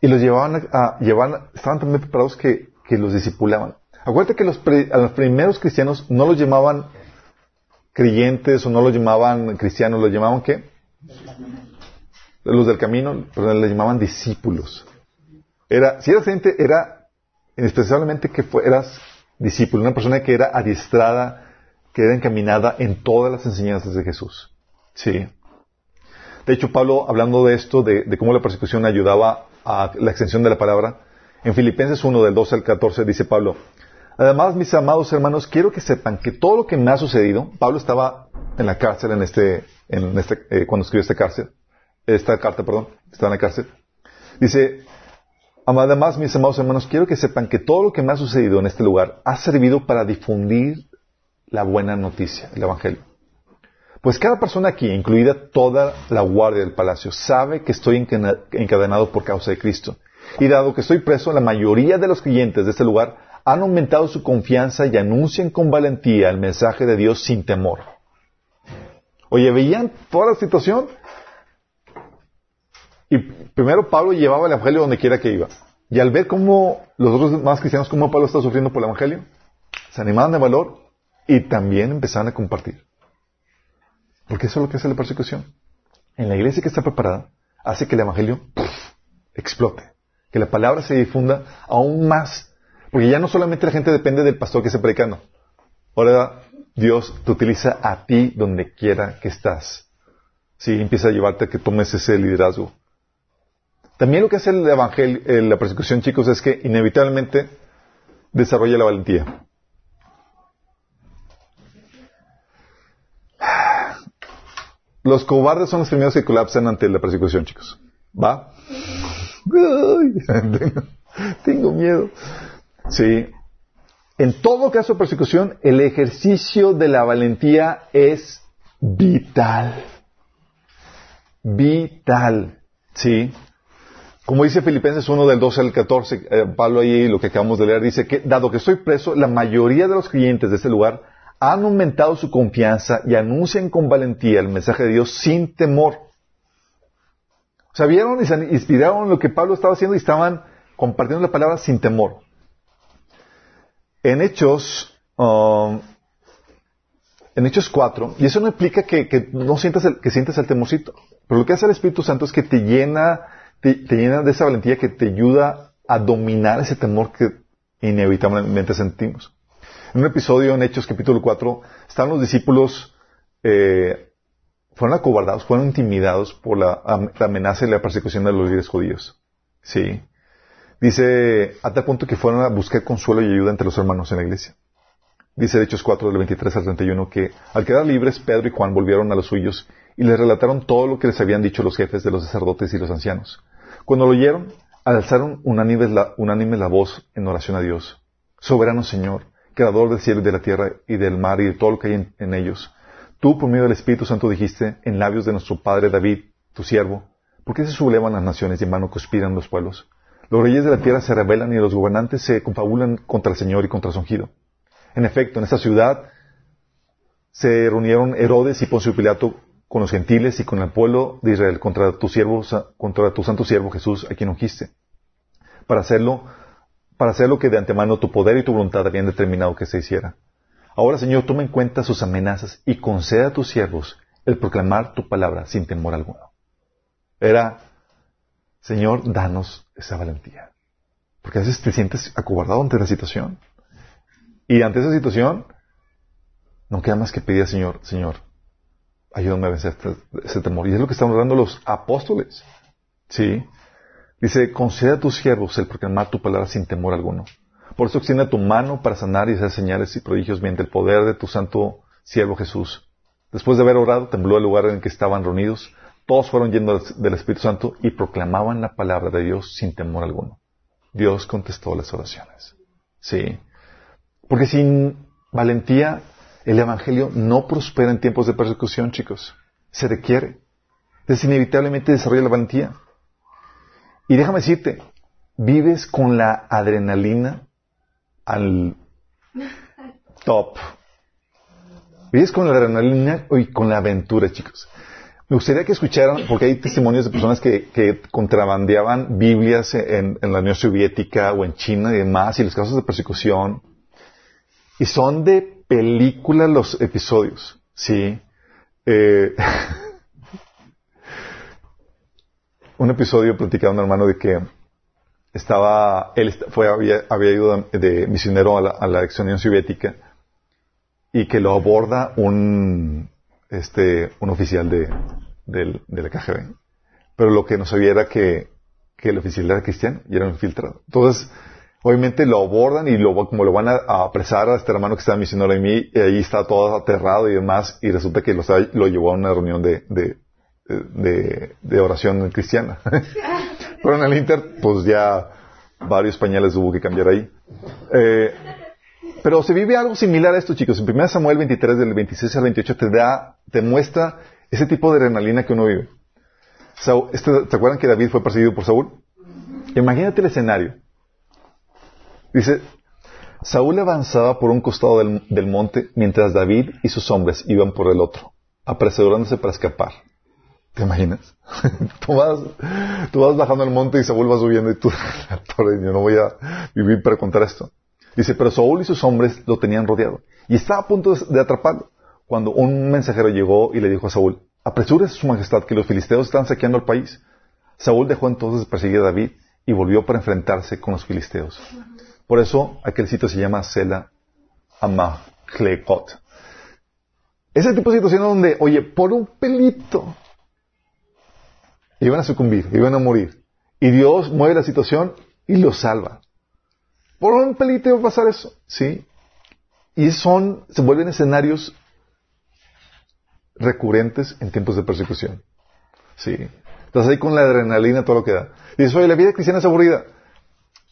Y los llevaban a, llevaban, estaban tan bien preparados que, que los discipulaban. Acuérdate que los a los primeros cristianos no los llamaban creyentes o no los llamaban cristianos, los llamaban qué? Los del camino, les llamaban discípulos. Era, si eras gente, era especialmente que eras discípulo, una persona que era adiestrada, que era encaminada en todas las enseñanzas de Jesús. Sí. De hecho, Pablo, hablando de esto, de, de cómo la persecución ayudaba a la extensión de la palabra, en Filipenses 1, del 12 al 14, dice Pablo, Además, mis amados hermanos, quiero que sepan que todo lo que me ha sucedido, Pablo estaba en la cárcel en este, en este, eh, cuando escribió esta cárcel, esta carta, perdón, estaba en la cárcel. Dice, además, mis amados hermanos, quiero que sepan que todo lo que me ha sucedido en este lugar ha servido para difundir la buena noticia, el Evangelio. Pues cada persona aquí, incluida toda la guardia del palacio, sabe que estoy encadenado por causa de Cristo. Y dado que estoy preso, la mayoría de los clientes de este lugar han aumentado su confianza y anuncian con valentía el mensaje de Dios sin temor. Oye, veían toda la situación y primero Pablo llevaba el Evangelio donde quiera que iba. Y al ver cómo los otros más cristianos, cómo Pablo está sufriendo por el Evangelio, se animaban de valor y también empezaron a compartir. Porque eso es lo que hace la persecución. En la iglesia que está preparada, hace que el Evangelio explote, que la palabra se difunda aún más porque ya no solamente la gente depende del pastor que esté predicando. Ahora Dios te utiliza a ti donde quiera que estás. Sí, empieza a llevarte a que tomes ese liderazgo. También lo que hace el evangelio, eh, la persecución, chicos, es que inevitablemente desarrolla la valentía. Los cobardes son los primeros que colapsan ante la persecución, chicos. ¿Va? tengo miedo. Sí. En todo caso de persecución, el ejercicio de la valentía es vital. Vital. Sí. Como dice Filipenses 1 del 12 al 14, eh, Pablo ahí lo que acabamos de leer dice que dado que estoy preso, la mayoría de los clientes de este lugar han aumentado su confianza y anuncian con valentía el mensaje de Dios sin temor. O sea, vieron y se inspiraron en lo que Pablo estaba haciendo y estaban compartiendo la palabra sin temor. En Hechos, um, en Hechos 4, y eso no implica que, no sientas el, que sientas el temorcito, pero lo que hace el Espíritu Santo es que te llena, te, llena de esa valentía que te ayuda a dominar ese temor que inevitablemente sentimos. En un episodio en Hechos capítulo 4, estaban los discípulos, eh, fueron acobardados, fueron intimidados por la, la, amenaza y la persecución de los líderes judíos. Sí. Dice, a tal punto que fueron a buscar consuelo y ayuda entre los hermanos en la iglesia. Dice Hechos 4, del 23 al 31, que al quedar libres, Pedro y Juan volvieron a los suyos y les relataron todo lo que les habían dicho los jefes de los sacerdotes y los ancianos. Cuando lo oyeron, alzaron unánime la, unánime la voz en oración a Dios. Soberano Señor, Creador del cielo y de la tierra y del mar y de todo lo que hay en, en ellos. Tú, por medio del Espíritu Santo, dijiste en labios de nuestro Padre David, tu siervo, ¿por qué se sublevan las naciones y en mano conspiran los pueblos? Los reyes de la tierra se rebelan y los gobernantes se confabulan contra el Señor y contra su ungido. En efecto, en esta ciudad se reunieron Herodes y Poncio Pilato con los gentiles y con el pueblo de Israel contra tu siervo, contra tu santo siervo Jesús, a quien ungiste, para hacerlo, para hacer lo que de antemano tu poder y tu voluntad habían determinado que se hiciera. Ahora, Señor, toma en cuenta sus amenazas y conceda a tus siervos el proclamar tu palabra sin temor alguno. Era Señor, danos esa valentía. Porque a veces te sientes acobardado ante la situación. Y ante esa situación, no queda más que pedir al Señor, Señor, ayúdame a vencer este, ese temor. Y es lo que están orando los apóstoles. ¿Sí? Dice, conceda a tus siervos el proclamar tu palabra sin temor alguno. Por eso extiende tu mano para sanar y hacer señales y prodigios mediante el poder de tu santo siervo Jesús. Después de haber orado, tembló el lugar en el que estaban reunidos todos fueron llenos del Espíritu Santo y proclamaban la palabra de Dios sin temor alguno. Dios contestó las oraciones. Sí. Porque sin valentía el Evangelio no prospera en tiempos de persecución, chicos. Se requiere. Es inevitablemente desarrolla la valentía. Y déjame decirte, vives con la adrenalina al top. Vives con la adrenalina y con la aventura, chicos. Me gustaría que escucharan, porque hay testimonios de personas que, contrabandeaban Biblias en, la Unión Soviética o en China y demás, y los casos de persecución. Y son de película los episodios, ¿sí? Eh, un episodio platicaba un hermano de que estaba, él fue, había, ido de, misionero a la, a la Unión Soviética y que lo aborda un, este, un oficial de, del, de la KGB. Pero lo que no sabía era que, que el oficial era cristiano y era un infiltrado. Entonces, obviamente lo abordan y lo, como lo van a, apresar a este hermano que estaba misionero en mí, y ahí está todo aterrado y demás, y resulta que lo, llevó a una reunión de, de, de, de oración cristiana. Pero en el Inter, pues ya varios pañales hubo que cambiar ahí. Eh, pero se vive algo similar a esto, chicos. En 1 Samuel 23, del 26 al 28, te da, te muestra ese tipo de adrenalina que uno vive. Este, ¿Se acuerdan que David fue perseguido por Saúl? Imagínate el escenario. Dice, Saúl avanzaba por un costado del, monte mientras David y sus hombres iban por el otro, apresurándose para escapar. ¿Te imaginas? tú, vas, vas bajando el monte y Saúl va subiendo y tú, yo no voy a vivir para contar esto. Dice, pero Saúl y sus hombres lo tenían rodeado y estaba a punto de atraparlo cuando un mensajero llegó y le dijo a Saúl, apresúrese su majestad que los filisteos están saqueando el país. Saúl dejó entonces de perseguir a David y volvió para enfrentarse con los filisteos. Por eso aquel sitio se llama Sela Amahlekot. Ese tipo de situación donde, oye, por un pelito, iban a sucumbir, iban a morir. Y Dios mueve la situación y los salva. Por un pelito iba a pasar eso, ¿sí? Y son, se vuelven escenarios recurrentes en tiempos de persecución. Sí. Entonces ahí con la adrenalina todo lo que da. Y dices, oye, la vida cristiana es aburrida.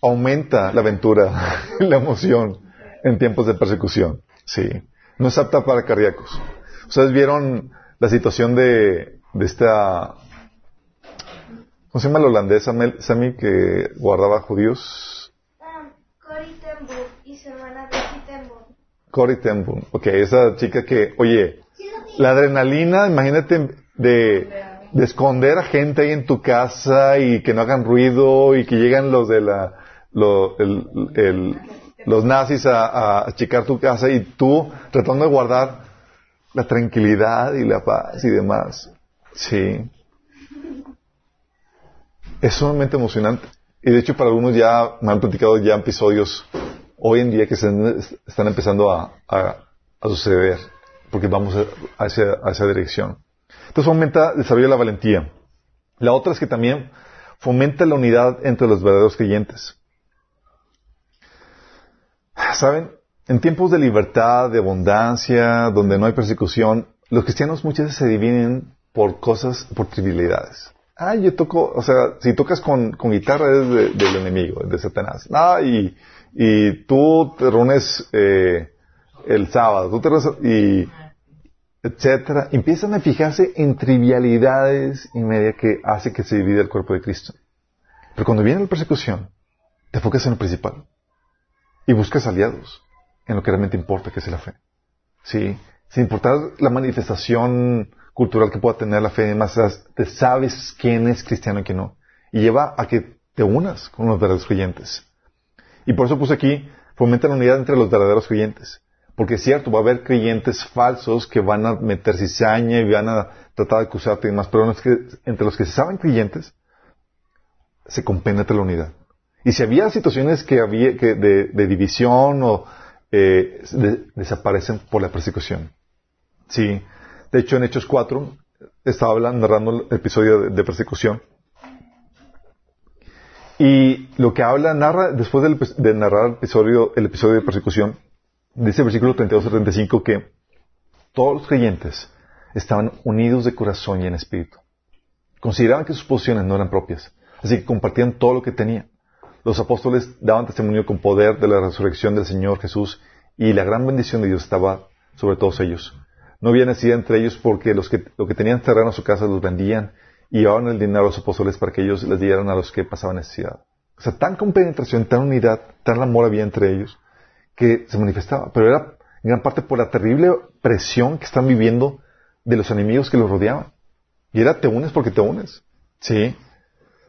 Aumenta la aventura, la emoción en tiempos de persecución. Sí. No es apta para cardíacos. Ustedes vieron la situación de, de esta ¿Cómo se llama la holandesa, Sammy, que guardaba judíos? Um, Cory Ten Boom y su hermana Becky Ten Boom. Cory Ten Boom. Ok, esa chica que, oye, la adrenalina, imagínate de, de esconder a gente ahí en tu casa y que no hagan ruido y que llegan los de la, lo- el- el- los nazis a, a achicar tu casa y tú tratando de guardar la tranquilidad y la paz y demás. Sí. Es sumamente emocionante. Y de hecho para algunos ya me han platicado ya episodios hoy en día que se están empezando a, suceder porque vamos a, a esa, a esa dirección. Entonces fomenta el desarrollo de la valentía. La otra es que también fomenta la unidad entre los verdaderos creyentes. ¿Saben? En tiempos de libertad, de abundancia, donde no hay persecución, los cristianos muchas veces se dividen por cosas, por trivialidades. Ah, yo toco, o sea, si tocas con, guitarra es de- del enemigo, de Satanás. Ah, y, y tú te reúnes eh, el sábado, tú te reúnes y etcétera. Empiezan a fijarse en trivialidades y media que hace que se divida el cuerpo de Cristo. Pero cuando viene la persecución, te enfocas en lo principal y buscas aliados en lo que realmente importa, que es la fe. Sí, sin importar la manifestación cultural que pueda tener la fe, más te sabes quién es cristiano y quién no. Y lleva a que te unas con los verdaderos creyentes. Y por eso puse aquí, fomenta la unidad entre los verdaderos creyentes. Porque es cierto, va a haber creyentes falsos que van a meter cizaña y van a tratar de acusarte y demás, pero no es que, entre los que se saben creyentes, se compenetra la unidad. Y si había situaciones que había de, división o eh, de- desaparecen por la persecución. Sí. De hecho, en Hechos 4 estaba narrando el episodio de, persecución. Y lo que habla, narra, después de narrar el episodio, el episodio de persecución, dice el versículo 32 a 35 que todos los creyentes estaban unidos de corazón y en espíritu. Consideraban que sus posiciones no eran propias, así que compartían todo lo que tenían. Los apóstoles daban testimonio con poder de la resurrección del Señor Jesús y la gran bendición de Dios estaba sobre todos ellos. No había necesidad entre ellos porque los que, lo que tenían terreno en su casa los vendían y llevaban el dinero a los apóstoles para que ellos les dieran a los que pasaban necesidad. O sea, tan compenetración, tan unidad, tan amor había entre ellos que se manifestaba. Pero era en gran parte por la terrible presión que están viviendo de los enemigos que los rodeaban. Y era te unes porque te unes. Sí.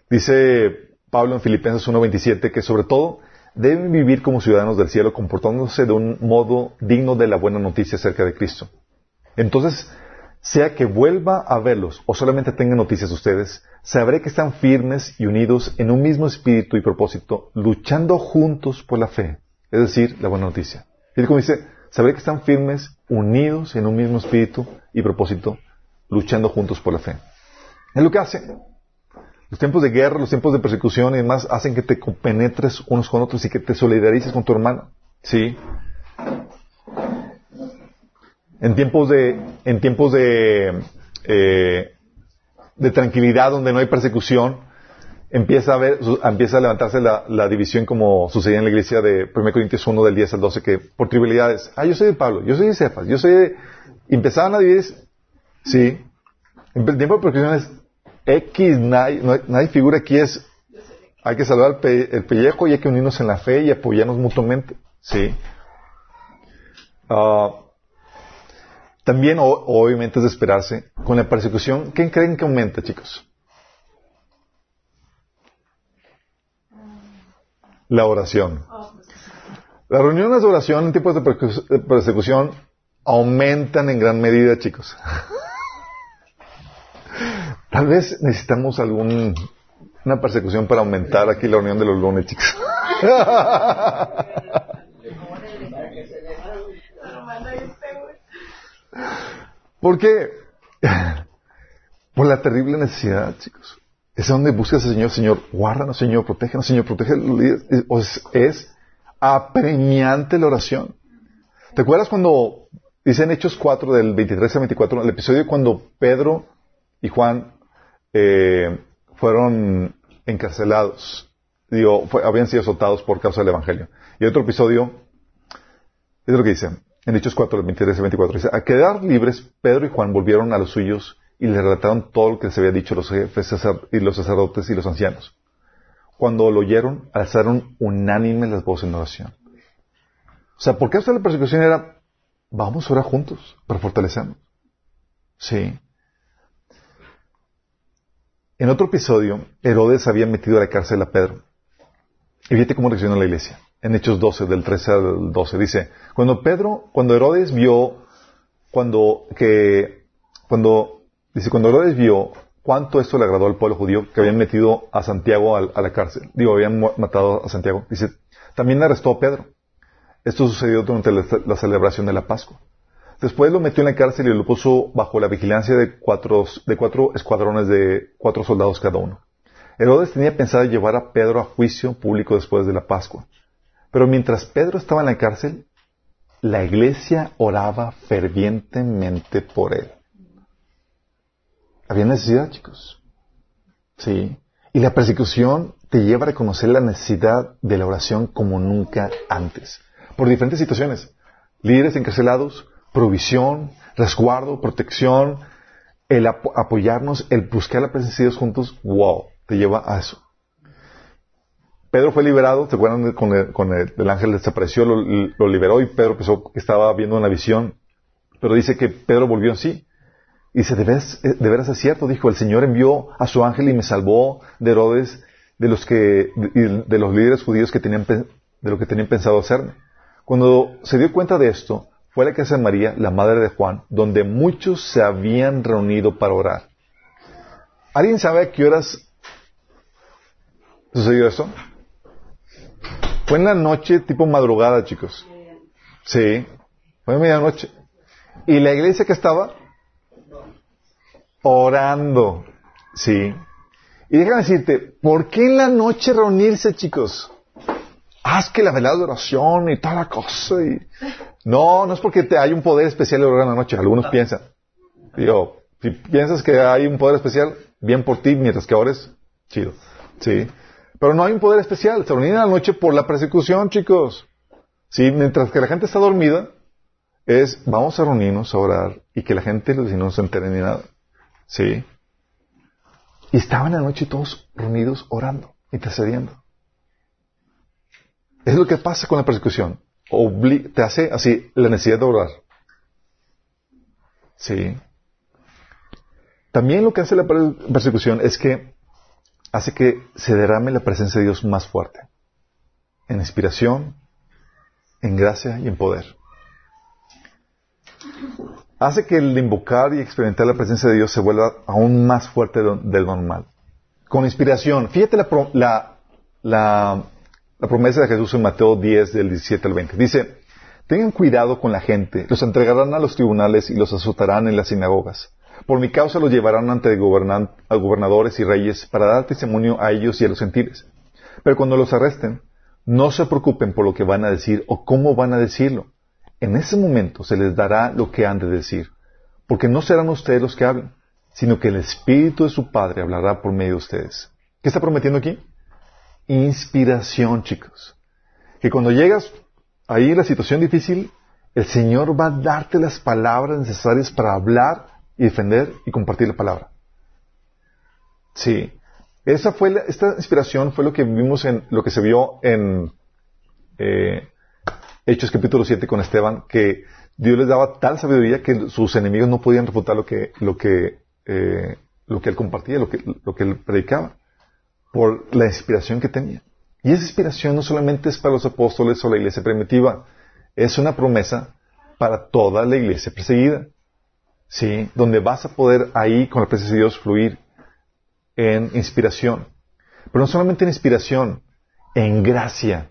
Dice Pablo en Filipenses 1.27 que sobre todo deben vivir como ciudadanos del cielo comportándose de un modo digno de la buena noticia acerca de Cristo. Entonces, sea que vuelva a verlos o solamente tenga noticias de ustedes, sabré que están firmes y unidos en un mismo espíritu y propósito, luchando juntos por la fe, es decir, la buena noticia. Y como dice, sabré que están firmes, unidos en un mismo espíritu y propósito, luchando juntos por la fe. Es lo que hace. Los tiempos de guerra, los tiempos de persecución y demás hacen que te penetres unos con otros y que te solidarices con tu hermano. ¿Sí? En tiempos de, en tiempos de, eh, de tranquilidad donde no hay persecución, empieza a ver, empieza a levantarse la, la división como sucedía en la iglesia de 1 Corintios 1 del 10 al 12, que por trivialidades, ah, yo soy de Pablo, yo soy de Cefas, yo soy de, empezaban a dividir, sí, en el tiempo de persecución es X, nadie, no hay, figura aquí es, hay que salvar el, pe- el pellejo y hay que unirnos en la fe y apoyarnos mutuamente, sí. Ah, también, obviamente, es de esperarse, con la persecución, ¿qué creen que aumenta, chicos? La oración. Las reuniones de oración en tiempos de persecución aumentan en gran medida, chicos. Tal vez necesitamos algún una persecución para aumentar aquí la reunión de los lunes, chicos. ¿Por qué? Por la terrible necesidad, chicos. Es donde buscas al Señor, Señor, guárdanos, Señor, protégenos, Señor, protege. Es, es apremiante la oración. ¿Te acuerdas cuando, dice en Hechos 4, del 23 al 24, el episodio cuando Pedro y Juan eh, fueron encarcelados? Digo, habían sido azotados por causa del Evangelio. Y otro episodio, es lo que dice, en Hechos 4, del 23 al 24, dice, a quedar libres, Pedro y Juan volvieron a los suyos y le relataron todo lo que les había dicho los jefes y los sacerdotes y los ancianos. Cuando lo oyeron, alzaron unánimes las voces en oración. O sea, ¿por qué hasta la persecución era, vamos a orar juntos para fortalecernos? Sí. En otro episodio, Herodes había metido a la cárcel a Pedro. Y fíjate cómo reaccionó la iglesia. En Hechos 12, del 13 al 12, dice, cuando Pedro, cuando Herodes vio, cuando, que, cuando, dice, cuando Herodes vio cuánto esto le agradó al pueblo judío, que habían metido a Santiago a, la cárcel, digo, habían matado a Santiago, dice, también arrestó a Pedro. Esto sucedió durante la celebración de la Pascua. Después lo metió en la cárcel y lo puso bajo la vigilancia de cuatro, de cuatro escuadrones de cuatro soldados cada uno. Herodes tenía pensado llevar a Pedro a juicio público después de la Pascua. Pero mientras Pedro estaba en la cárcel, la iglesia oraba fervientemente por él. Había necesidad, chicos. Sí. Y la persecución te lleva a reconocer la necesidad de la oración como nunca antes. Por diferentes situaciones. Líderes encarcelados, provisión, resguardo, protección, el apoyarnos, el buscar la presencia de Dios juntos, wow, te lleva a eso. Pedro fue liberado, ¿se acuerdan? Con el, el, ángel desapareció, lo, liberó y Pedro pensó que estaba viendo una visión. Pero dice que Pedro volvió en sí. Y dice, de veras, eh, de veras es cierto, dijo, el Señor envió a su ángel y me salvó de Herodes, de los que, de los líderes judíos que tenían, de lo que tenían pensado hacerme. Cuando se dio cuenta de esto, fue la casa de María, la madre de Juan, donde muchos se habían reunido para orar. ¿Alguien sabe a qué horas sucedió esto? Fue en la noche, tipo madrugada, chicos. Sí, fue en medianoche. ¿Y la iglesia que estaba? Orando. Sí. Y déjame decirte, ¿por qué en la noche reunirse, chicos? Haz que la velada de oración y toda la cosa. Y... No, no es porque te, hay un poder especial de orar en la noche. Algunos piensan. Digo, si piensas que hay un poder especial, bien por ti, mientras que ores, chido. Sí. Pero no hay un poder especial. Se reúnen en la noche por la persecución, chicos. Sí, mientras que la gente está dormida, es vamos a reunirnos a orar y que la gente no se entere ni nada. Sí. Y estaban en la noche todos reunidos orando, intercediendo. Es lo que pasa con la persecución. te hace así la necesidad de orar. Sí. También lo que hace la persecución es que hace que se derrame la presencia de Dios más fuerte. En inspiración, en gracia y en poder. Hace que el invocar y experimentar la presencia de Dios se vuelva aún más fuerte del normal. Con inspiración. Fíjate la, la la promesa de Jesús en Mateo 10, del 17 al 20. Dice, tengan cuidado con la gente, los entregarán a los tribunales y los azotarán en las sinagogas. Por mi causa los llevarán ante gobernadores y reyes para dar testimonio a ellos y a los gentiles. Pero cuando los arresten, no se preocupen por lo que van a decir o cómo van a decirlo. En ese momento se les dará lo que han de decir, porque no serán ustedes los que hablen, sino que el Espíritu de su Padre hablará por medio de ustedes. ¿Qué está prometiendo aquí? Inspiración, chicos. Que cuando llegas ahí en la situación difícil, el Señor va a darte las palabras necesarias para hablar y defender y compartir la palabra. Sí. Esa fue esta inspiración fue lo que vimos en, lo que se vio en eh, Hechos capítulo 7 con Esteban, que Dios les daba tal sabiduría que sus enemigos no podían refutar lo que, lo que, eh, lo que él compartía, lo que, lo que él predicaba por la inspiración que tenía. Y esa inspiración no solamente es para los apóstoles o la iglesia primitiva, es una promesa para toda la iglesia perseguida. ¿Sí? Donde vas a poder ahí, con la presencia de Dios, fluir en inspiración. Pero no solamente en inspiración, en gracia.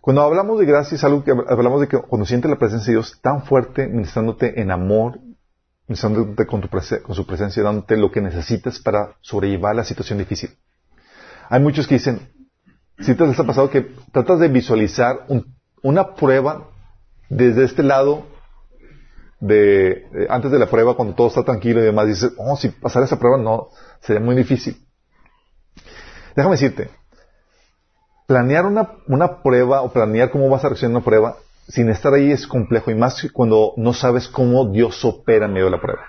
Cuando hablamos de gracia es algo que hablamos de que cuando sientes la presencia de Dios tan fuerte, ministrándote en amor ministrándote con, con su presencia, dándote lo que necesitas para sobrellevar la situación difícil. Hay muchos que dicen, si te les ha pasado que tratas de visualizar una prueba desde este lado, de, antes de la prueba, cuando todo está tranquilo y demás, dices, oh, si pasara esa prueba, no, sería muy difícil. Déjame decirte, planear una, una prueba o planear cómo vas a reaccionar una prueba sin estar ahí es complejo y más cuando no sabes cómo Dios opera en medio de la prueba.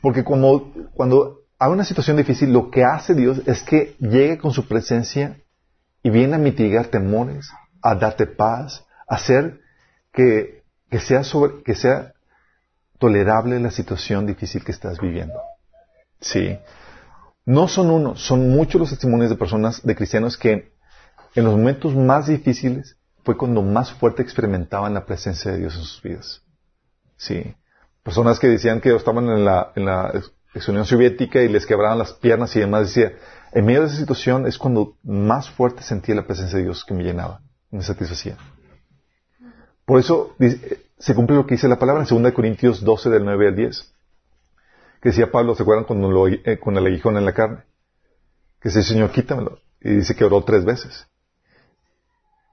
Porque como, cuando hay una situación difícil, lo que hace Dios es que llegue con su presencia y viene a mitigar temores, a darte paz, a hacer que, que, sea, sobre, que sea tolerable la situación difícil que estás viviendo. Sí. No son uno, son muchos los testimonios de personas, de cristianos que en los momentos más difíciles fue cuando más fuerte experimentaban la presencia de Dios en sus vidas. Sí. Personas que decían que estaban en la, en la ex Unión Soviética y les quebraban las piernas y demás, decía, en medio de esa situación es cuando más fuerte sentía la presencia de Dios que me llenaba, me satisfacía. Por eso se cumple lo que dice la palabra en 2 Corintios 12 del 9 al 10 que decía Pablo, ¿se acuerdan cuando lo, eh, con el aguijón en la carne? Que dice, Señor, quítamelo. Y dice que oró tres veces.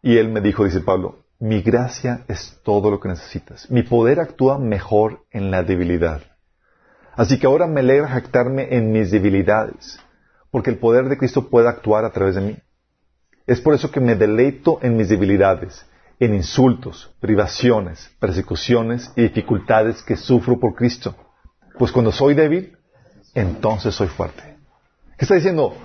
Y él me dijo, dice Pablo, mi gracia es todo lo que necesitas. Mi poder actúa mejor en la debilidad. Así que ahora me alegra jactarme en mis debilidades, porque el poder de Cristo puede actuar a través de mí. Es por eso que me deleito en mis debilidades, en insultos, privaciones, persecuciones y dificultades que sufro por Cristo pues cuando soy débil, entonces soy fuerte. ¿Qué está diciendo?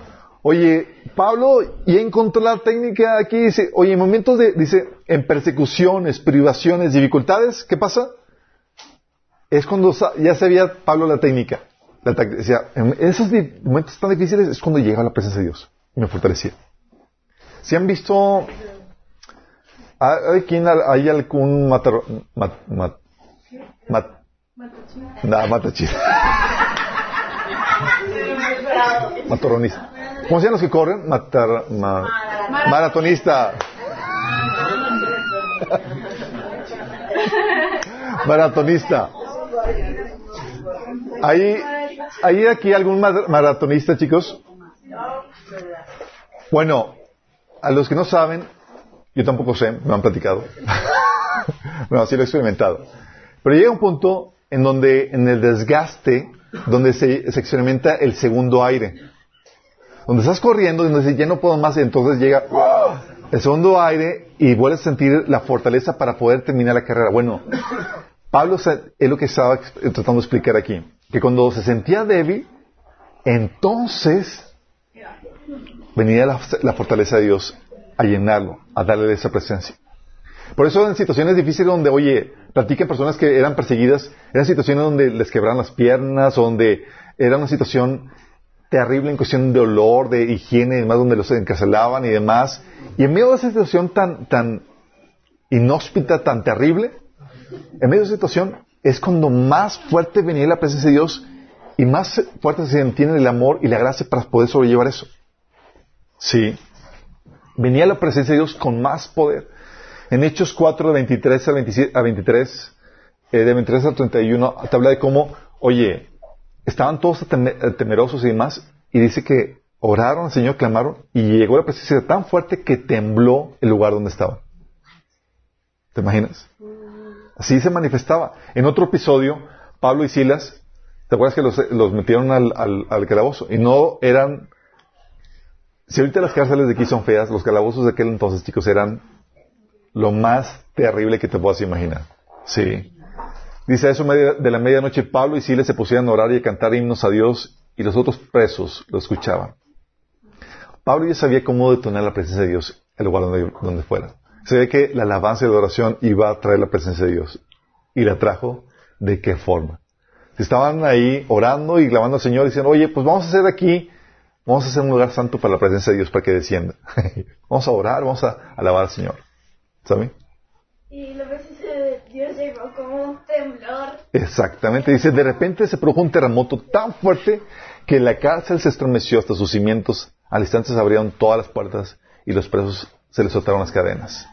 Oye, Pablo ya encontró la técnica aquí, dice, oye, en momentos de, dice, en persecuciones, privaciones, dificultades, ¿qué pasa? Es cuando ya sabía Pablo la técnica. La decía, en esos momentos tan difíciles es cuando llega la presencia de Dios y me fortalecía. Si han visto, ¿hay, hay algún matar, mat. Matoronista. ¿Cómo se llaman los que corren? Matar, maratonista. Maratonista. ¿Hay, ¿Hay aquí algún maratonista, chicos? Bueno, a los que no saben, yo tampoco sé, me han platicado. bueno, así lo he experimentado. Pero llega un punto en donde, en el desgaste, donde se, experimenta el segundo aire. Donde estás corriendo y donde ya no puedo más, y entonces llega el segundo aire y vuelves a sentir la fortaleza para poder terminar la carrera. Bueno, Pablo es lo que estaba tratando de explicar aquí. Que cuando se sentía débil, entonces venía la, fortaleza de Dios a llenarlo, a darle esa presencia. Por eso en situaciones difíciles donde, oye, platican personas que eran perseguidas, eran situaciones donde les quebraban las piernas, donde era una situación terrible en cuestión de olor, de higiene y demás, donde los encarcelaban y demás. Y en medio de esa situación tan, tan inhóspita, tan terrible, en medio de esa situación es cuando más fuerte venía la presencia de Dios y más fuerte se entiende el amor y la gracia para poder sobrellevar eso. Sí. Venía la presencia de Dios con más poder. En Hechos 4, de 23 a, 23, eh, de 23 al 31, te habla de cómo, oye, estaban todos temerosos y demás, y dice que oraron al Señor, clamaron, y llegó la presencia tan fuerte que tembló el lugar donde estaban. ¿Te imaginas? Así se manifestaba. En otro episodio, Pablo y Silas, ¿te acuerdas que los, metieron al, al, calabozo? Y no eran... Si ahorita las cárceles de aquí son feas, los calabozos de aquel entonces, chicos, eran lo más terrible que te puedas imaginar. Sí. Dice eso de la medianoche, Pablo y Silas se pusieron a orar y a cantar himnos a Dios y los otros presos lo escuchaban. Pablo ya sabía cómo detonar la presencia de Dios el lugar donde, donde fuera. Ve que la alabanza y la oración iba a traer la presencia de Dios. Y la trajo de qué forma. Estaban ahí orando y clamando al Señor, diciendo, oye, pues vamos a hacer aquí, vamos a hacer un lugar santo para la presencia de Dios para que descienda. vamos a orar, vamos a alabar al Señor. ¿Sabe? Y de Dios llegó como temblor. Exactamente. Dice, de repente se produjo un terremoto tan fuerte que la cárcel se estremeció hasta sus cimientos. Al instante se abrieron todas las puertas y los presos se les soltaron las cadenas.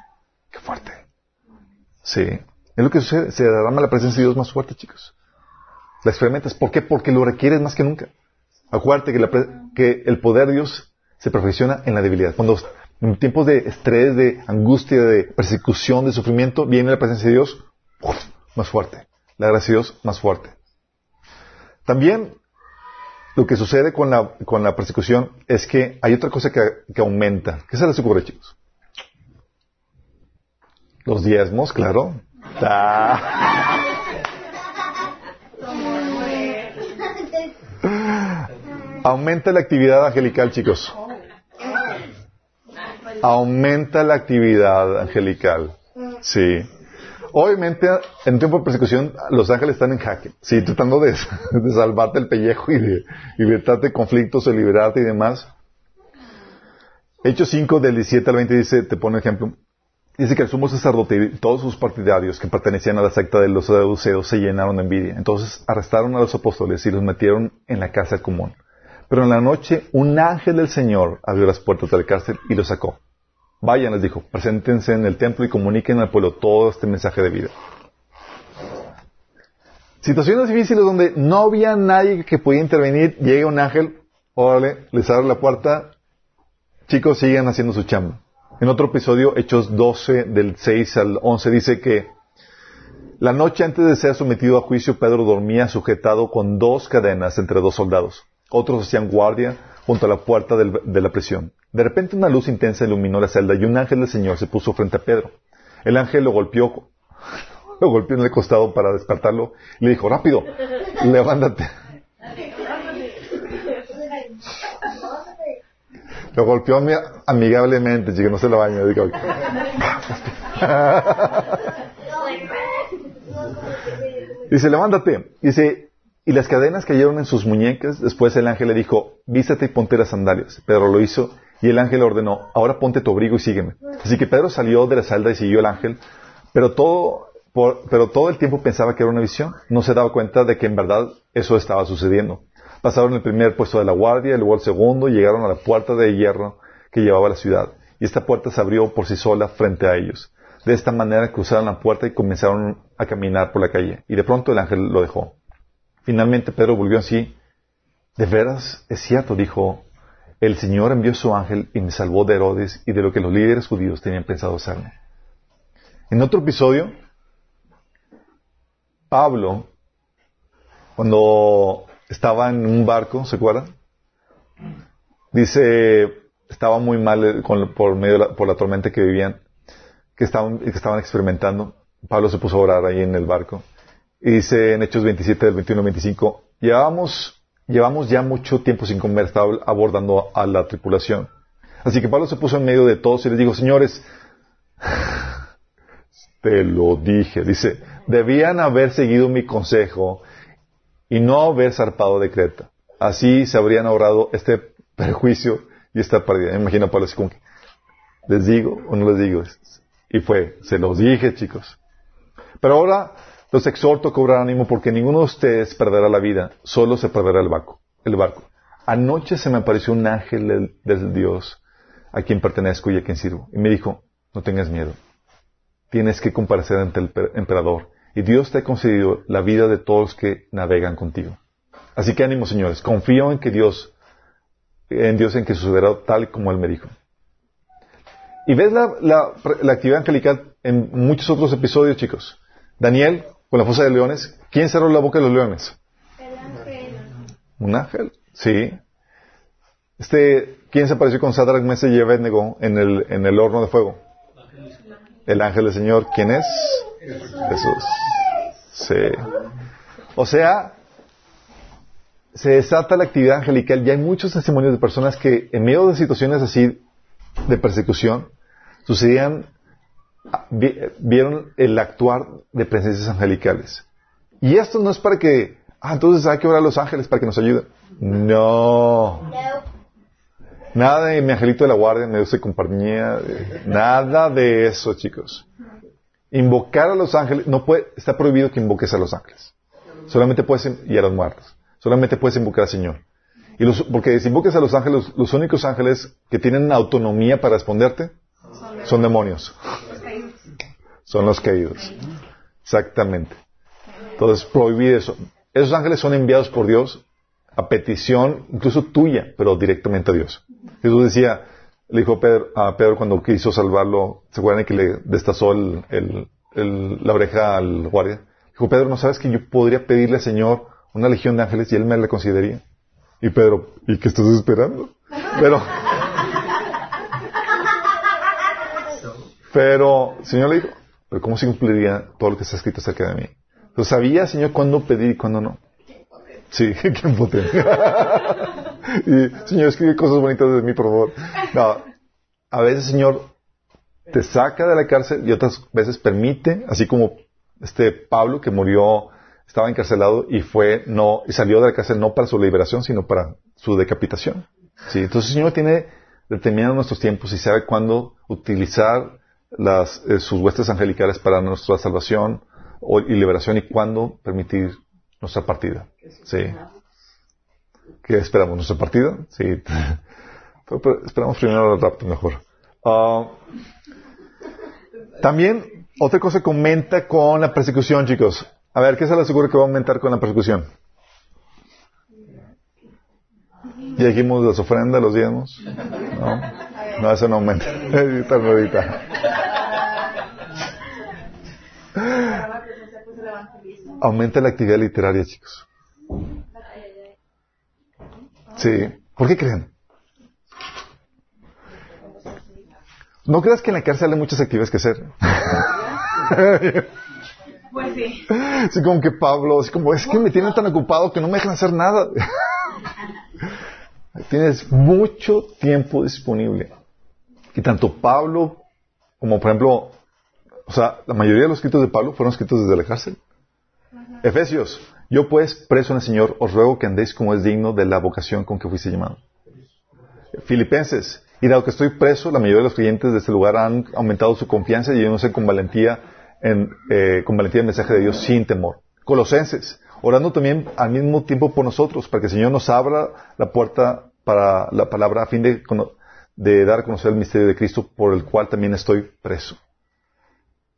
Qué fuerte. Sí. Es lo que sucede. Se derrama la presencia de Dios más fuerte, chicos. La experimentas. ¿Por qué? Porque lo requieres más que nunca. Acuérdate que, que el poder de Dios se perfecciona en la debilidad. Cuando en tiempos de estrés, de angustia, de persecución, de sufrimiento, viene la presencia de Dios más fuerte. La gracia de Dios más fuerte. También lo que sucede con la, con la persecución es que hay otra cosa que, que aumenta. ¿Qué se les ocurre, chicos? Los diezmos, claro. Aumenta la actividad angelical, chicos. Aumenta la actividad angelical. Sí. Obviamente, en tiempo de persecución, los ángeles están en jaque. Sí, tratando de, salvarte el pellejo y de libertarte de conflictos, de liberarte y demás. Hechos 5, del 17 al 20, dice, te pone ejemplo. Dice que el sumo sacerdote y todos sus partidarios que pertenecían a la secta de los saduceos se llenaron de envidia. Entonces arrestaron a los apóstoles y los metieron en la cárcel común. Pero en la noche un ángel del Señor abrió las puertas de la cárcel y los sacó. Vayan, les dijo, preséntense en el templo y comuniquen al pueblo todo este mensaje de vida. Situaciones difíciles donde no había nadie que podía intervenir, llega un ángel, órale, les abre la puerta, chicos, sigan haciendo su chamba. En otro episodio, Hechos 12, del 6 al 11, dice que la noche antes de ser sometido a juicio, Pedro dormía sujetado con dos cadenas entre dos soldados. Otros hacían guardia junto a la puerta de la prisión. De repente una luz intensa iluminó la celda y un ángel del Señor se puso frente a Pedro. El ángel lo golpeó, lo golpeó en el costado para despertarlo le dijo, rápido, levántate. Lo golpeó ami- amigablemente, chica, no se lo baño. Dice, levántate. Dice, y las cadenas cayeron en sus muñecas. Después el ángel le dijo, vístate y ponte las sandalias. Pedro lo hizo y el ángel ordenó, ahora ponte tu abrigo y sígueme. Así que Pedro salió de la celda y siguió al ángel, pero todo, pero todo el tiempo pensaba que era una visión. No se daba cuenta de que en verdad eso estaba sucediendo. Pasaron el primer puesto de la guardia, luego el segundo, y llegaron a la puerta de hierro que llevaba a la ciudad. Y esta puerta se abrió por sí sola frente a ellos. De esta manera cruzaron la puerta y comenzaron a caminar por la calle. Y de pronto el ángel lo dejó. Finalmente Pedro volvió así. De veras, es cierto, dijo, el Señor envió su ángel y me salvó de Herodes y de lo que los líderes judíos tenían pensado hacerme. En otro episodio, Pablo, cuando estaba en un barco, ¿se acuerdan? Dice, estaba muy mal por medio de la, por la tormenta que vivían, que estaban, que estaban experimentando. Pablo se puso a orar ahí en el barco. Y dice en Hechos 27 del 21 al 25, llevamos, llevamos ya mucho tiempo sin comer, abordando a la tripulación. Así que Pablo se puso en medio de todos y les dijo, señores, te lo dije, dice, debían haber seguido mi consejo y no haber zarpado de Creta. Así se habrían ahorrado este perjuicio y esta pérdida. Me imagino a Pablo así como ¿les digo o no les digo? Y fue, se los dije, chicos. Pero ahora los exhorto a cobrar ánimo porque ninguno de ustedes perderá la vida, solo se perderá el barco. El barco. Anoche se me apareció un ángel del, Dios a quien pertenezco y a quien sirvo. Y me dijo, no tengas miedo. Tienes que comparecer ante el per- emperador. Y Dios te ha concedido la vida de todos los que navegan contigo. Así que ánimo, señores. Confío en que Dios, en Dios en que sucederá tal como Él me dijo. Y ves la, la- la actividad angelical en muchos otros episodios, chicos. Daniel, con la fosa de leones, ¿quién cerró la boca de los leones? El ángel. ¿Un ángel? Sí. Este, ¿quién se apareció con Sadrach, Mesach y Abednego en el, en el horno de fuego? El ángel del Señor. ¿Quién es? Jesús. Sí. O sea, se desata la actividad angelical y hay muchos testimonios de personas que en medio de situaciones así de persecución sucedían, vieron el actuar de presencias angelicales. Y esto no es para que, ah, entonces hay que orar a los ángeles para que nos ayuden. No. Nada de mi angelito de la guardia, me de compañía, nada de eso, chicos. Invocar a los ángeles, no puede, está prohibido que invoques a los ángeles. Solamente puedes, y a los muertos. Solamente puedes invocar al Señor. Y los- porque si invocas a los ángeles, los únicos ángeles que tienen autonomía para responderte son demonios. Son los caídos. Exactamente. Entonces, prohibir eso. Esos ángeles son enviados por Dios a petición, incluso tuya, pero directamente a Dios. Jesús decía, le dijo a Pedro, a Pedro cuando quiso salvarlo, ¿se acuerdan que le destazó el- el- el- la oreja al guardia? Dijo, Pedro, ¿no sabes que yo podría pedirle al Señor una legión de ángeles y él me la consideraría? Y Pedro, ¿y qué estás esperando? Pero, pero, el Señor le dijo, pero ¿cómo se cumpliría todo lo que está escrito acerca de mí? Entonces sabía, Señor, cuándo pedir y cuándo no. Sí, qué impotente. y, Señor, escribe cosas bonitas de mí, por favor. No, a veces, Señor, te saca de la cárcel y otras veces permite, así como este Pablo que murió, estaba encarcelado y fue no y salió de la cárcel no para su liberación, sino para su decapitación. Sí, entonces Señor tiene determinado nuestros tiempos y sabe cuándo utilizar las, eh, sus huestes angelicales para nuestra salvación y liberación y cuándo permitir nuestra partida. Sí. ¿Qué esperamos? ¿Nuestra partida? Sí. esperamos primero el rapto mejor. Ah, también, otra cosa que aumenta con la persecución, chicos. A ver, ¿qué se le asegura que va a aumentar con la persecución? ¿Y dijimos las ofrendas, los diezmos? No, no eso no aumenta. Aumenta la actividad literaria, chicos. Sí. ¿Por qué creen? No creas que en la cárcel hay muchas actividades que hacer. Pues sí. Así como que Pablo, así como, es que me tienen tan ocupado que no me dejan hacer nada. Tienes mucho tiempo disponible. Y tanto Pablo como, por ejemplo, o sea, la mayoría de los escritos de Pablo fueron escritos desde la cárcel. Efesios, yo pues, preso en el Señor, os ruego que andéis como es digno de la vocación con que fuiste llamado. Filipenses, y dado que estoy preso, la mayoría de los creyentes de este lugar han aumentado su confianza y sé con valentía, en, eh, con valentía el mensaje de Dios sin temor. Colosenses, orando también al mismo tiempo por nosotros, para que el Señor nos abra la puerta para la palabra a fin de, de dar a conocer el misterio de Cristo por el cual también estoy preso.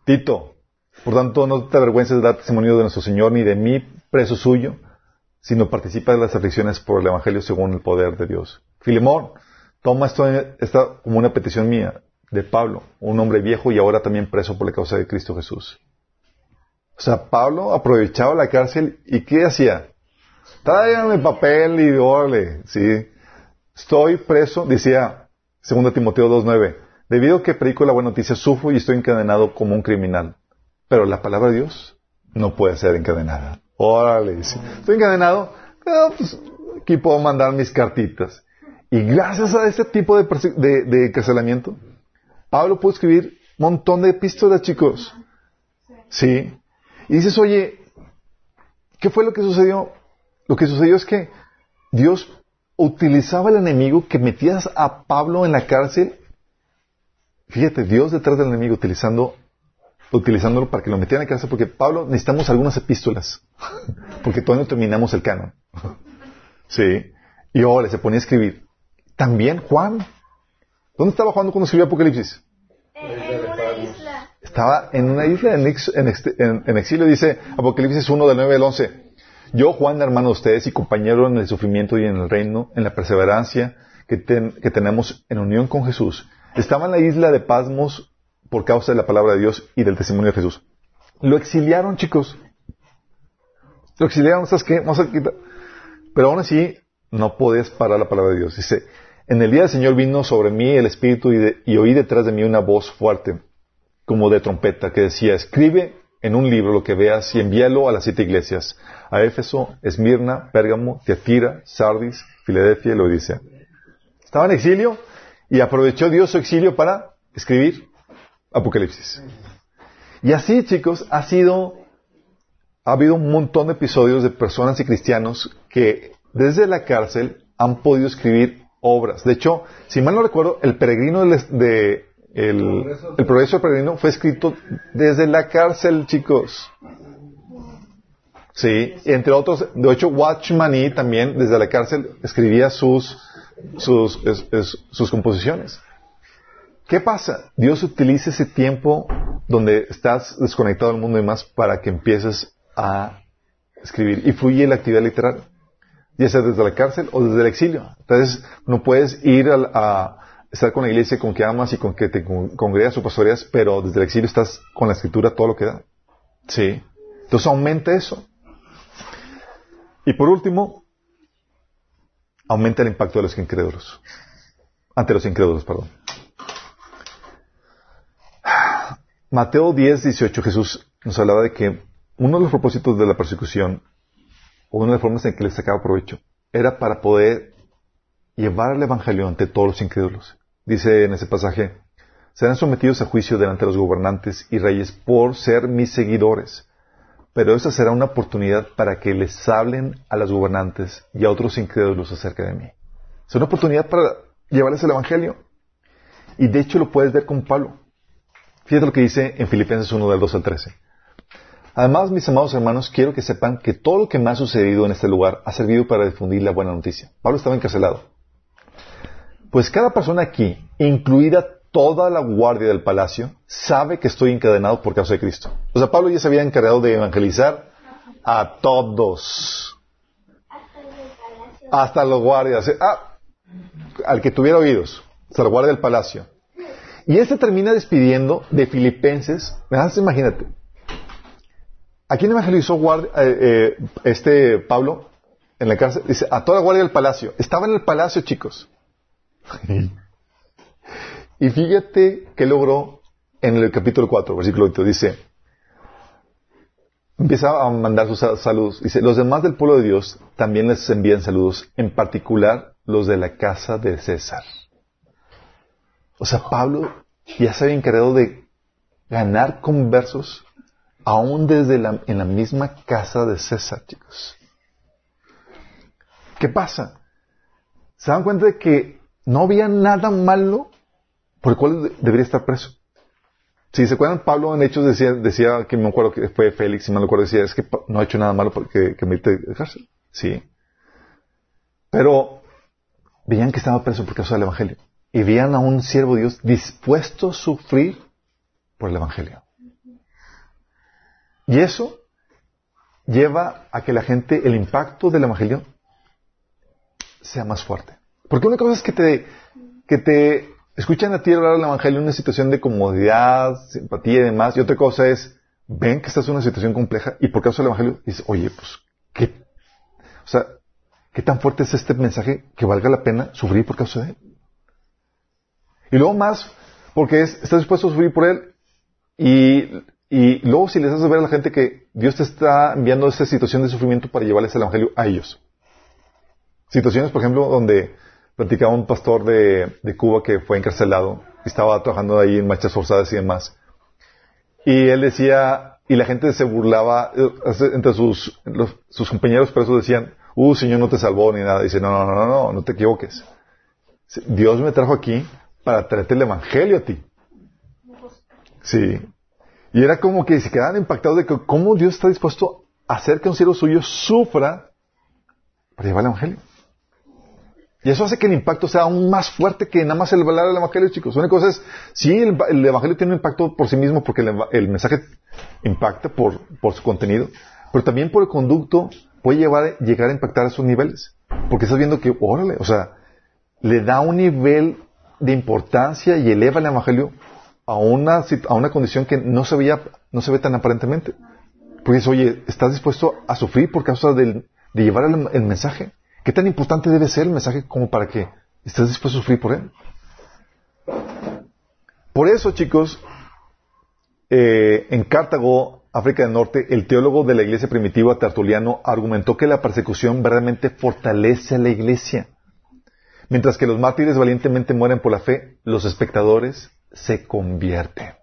Tito, por tanto, no te avergüences de dar testimonio de nuestro Señor ni de mí, preso suyo, sino participa de las aflicciones por el Evangelio según el poder de Dios. Filemón, toma esto esta como una petición mía de Pablo, un hombre viejo y ahora también preso por la causa de Cristo Jesús. O sea, Pablo aprovechaba la cárcel y ¿qué hacía? Tráigame papel y órale, sí. Estoy preso, decía 2 Timoteo 2.9, debido a que predico la buena noticia, sufro y estoy encadenado como un criminal. Pero la palabra de Dios no puede ser encadenada. Órale, estoy encadenado, pero pues aquí puedo mandar mis cartitas. Y gracias a este tipo de, de, encarcelamiento, Pablo pudo escribir un montón de epístolas, chicos. Sí. Y dices, oye, ¿qué fue lo que sucedió? Lo que sucedió es que Dios utilizaba el enemigo que metías a Pablo en la cárcel. Fíjate, Dios detrás del enemigo utilizando utilizándolo para que lo metieran en casa, porque Pablo necesitamos algunas epístolas, porque todavía no terminamos el canon. sí. Y ahora se ponía a escribir. También Juan. ¿Dónde estaba Juan cuando escribió Apocalipsis? En, una isla. Estaba en una isla en, exilio, dice Apocalipsis 1 del 9 al 11. Yo, Juan, hermano de ustedes y compañero en el sufrimiento y en el reino, en la perseverancia que, que tenemos en unión con Jesús, estaba en la isla de Pasmos por causa de la palabra de Dios y del testimonio de Jesús. Lo exiliaron, chicos. Lo exiliaron, ¿sabes qué? Vamos a quitar. Pero aún así, no podés parar la palabra de Dios. Dice, en el día del Señor vino sobre mí el Espíritu y oí detrás de mí una voz fuerte, como de trompeta, que decía, escribe en un libro lo que veas y envíalo a las siete iglesias, a Éfeso, Esmirna, Pérgamo, Teatira, Sardis, Filadelfia y Laodicea. Estaba en exilio y aprovechó Dios su exilio para escribir Apocalipsis. Y así, chicos, ha sido, ha habido un montón de episodios de personas y cristianos que desde la cárcel han podido escribir obras. De hecho, si mal no recuerdo, el peregrino de, el, progreso del peregrino fue escrito desde la cárcel, chicos. Sí, entre otros, de hecho, Watchman también desde la cárcel escribía sus, sus, composiciones. ¿Qué pasa? Dios utiliza ese tiempo donde estás desconectado del mundo y demás para que empieces a escribir y fluye la actividad literaria, ya sea desde la cárcel o desde el exilio. Entonces, no puedes ir a, estar con la iglesia con que amas y con que te congregas o pastoreas, pero desde el exilio estás con la escritura todo lo que da. Sí. Entonces aumenta eso. Y por último, aumenta el impacto de los incrédulos. Ante los incrédulos, perdón. Mateo 10, 18, Jesús nos hablaba de que uno de los propósitos de la persecución, o una de las formas en que les sacaba provecho, era para poder llevar el Evangelio ante todos los incrédulos. Dice en ese pasaje, serán sometidos a juicio delante de los gobernantes y reyes por ser mis seguidores. Pero esa será una oportunidad para que les hablen a los gobernantes y a otros incrédulos acerca de mí. Es una oportunidad para llevarles el Evangelio. Y de hecho lo puedes ver con Pablo. Fíjate lo que dice en Filipenses 1 del 2 al 13. Además, mis amados hermanos, quiero que sepan que todo lo que me ha sucedido en este lugar ha servido para difundir la buena noticia. Pablo estaba encarcelado. Pues cada persona aquí, incluida toda la guardia del palacio, sabe que estoy encadenado por causa de Cristo. O sea, Pablo ya se había encargado de evangelizar a todos. Hasta los guardias. Ah, al que tuviera oídos. Hasta la guardia del palacio. Y este termina despidiendo de Filipenses. Imagínate. ¿A quién evangelizó guardia, eh, eh, este Pablo en la cárcel? Dice, a toda la guardia del palacio. Estaba en el palacio, chicos. y fíjate que logró en el capítulo 4, versículo 8. Dice, empieza a mandar sus saludos. Dice, los demás del pueblo de Dios también les envían saludos, en particular los de la casa de César. O sea, Pablo ya se había encargado de ganar conversos aún desde la, en la misma casa de César, chicos. ¿Qué pasa? Se dan cuenta de que no había nada malo por el cual debería estar preso. Si se acuerdan, Pablo en Hechos decía, que me acuerdo que fue Félix, si me acuerdo, decía, es que no ha hecho nada malo porque que me de cárcel. Sí. Pero veían que estaba preso por causa del Evangelio. Y veían a un siervo de Dios dispuesto a sufrir por el Evangelio. Y eso lleva a que la gente, el impacto del Evangelio, sea más fuerte. Porque una cosa es que te, que te escuchan a ti hablar del Evangelio en una situación de comodidad, simpatía y demás, y otra cosa es, ven que estás en una situación compleja y por causa del Evangelio dices, oye, pues, ¿qué? O sea, ¿qué tan fuerte es este mensaje que valga la pena sufrir por causa de él? Y luego más, porque es, estás dispuesto a sufrir por él y y luego si les haces ver a la gente que Dios te está enviando esa situación de sufrimiento para llevarles el Evangelio a ellos. Situaciones, por ejemplo, donde platicaba un pastor de, Cuba que fue encarcelado estaba trabajando ahí en marchas forzadas y demás. Y él decía, y la gente se burlaba, eh, entre sus, sus compañeros presos decían, uh, Señor no te salvó ni nada. Dice, no, no, no, no, no, no te equivoques. Dios me trajo aquí para traerte el Evangelio a ti. Sí. Y era como que se quedaban impactados de que cómo Dios está dispuesto a hacer que un siervo suyo sufra para llevar el Evangelio. Y eso hace que el impacto sea aún más fuerte que nada más el hablar del Evangelio, chicos. Una cosa es, sí, el, Evangelio tiene un impacto por sí mismo porque el, mensaje impacta por, su contenido, pero también por el conducto puede llevar, llegar a impactar a esos niveles. Porque estás viendo que, órale, o sea, le da un nivel de importancia y eleva el Evangelio a una, a una condición que no se veía, no se ve tan aparentemente. Porque dices, oye, ¿estás dispuesto a sufrir por causa del, de llevar el, mensaje? ¿Qué tan importante debe ser el mensaje como para que estés dispuesto a sufrir por él? Por eso, chicos, eh, en Cartago, África del Norte, el teólogo de la iglesia primitiva Tertuliano argumentó que la persecución verdaderamente fortalece a la iglesia. Mientras que los mártires valientemente mueren por la fe, los espectadores se convierte.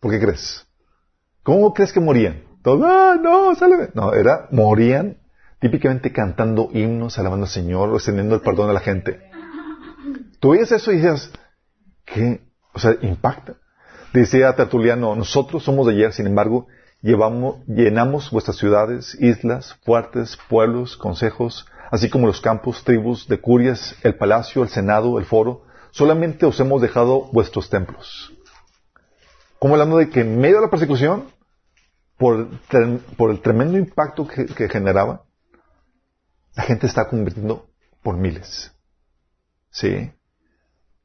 ¿Por qué crees? ¿Cómo crees que morían? Todos, ah, no, sálve. No, era, morían típicamente cantando himnos, alabando al Señor, extendiendo el perdón a la gente. Tú oyes eso y dices, ¿qué? O sea, impacta. Decía Tertuliano, nosotros somos de ayer, sin embargo, llevamos, llenamos vuestras ciudades, islas, fuertes, pueblos, consejos, así como los campos, tribus, de curias, el palacio, el senado, el foro, solamente os hemos dejado vuestros templos. Como hablando de que en medio de la persecución, por, el tremendo impacto que, generaba, la gente está convirtiendo por miles. ¿Sí?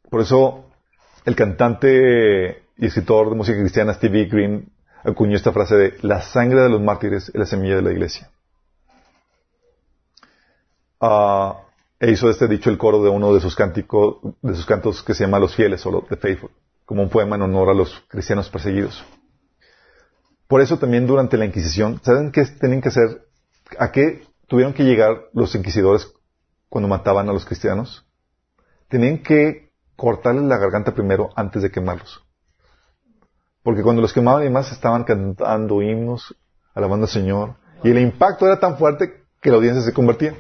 Por eso, el cantante y escritor de música cristiana Stevie Green acuñó esta frase de la sangre de los mártires es la semilla de la iglesia. Ah, e hizo este dicho el coro de uno de sus, cánticos, de sus cantos que se llama Los Fieles o The Faithful, como un poema en honor a los cristianos perseguidos. Por eso también durante la Inquisición, ¿saben qué tenían que hacer ¿A qué tuvieron que llegar los inquisidores cuando mataban a los cristianos? Tenían que cortarles la garganta primero antes de quemarlos. Porque cuando los quemaban y más estaban cantando himnos, alabando al Señor. Y el impacto era tan fuerte que la audiencia se convertía.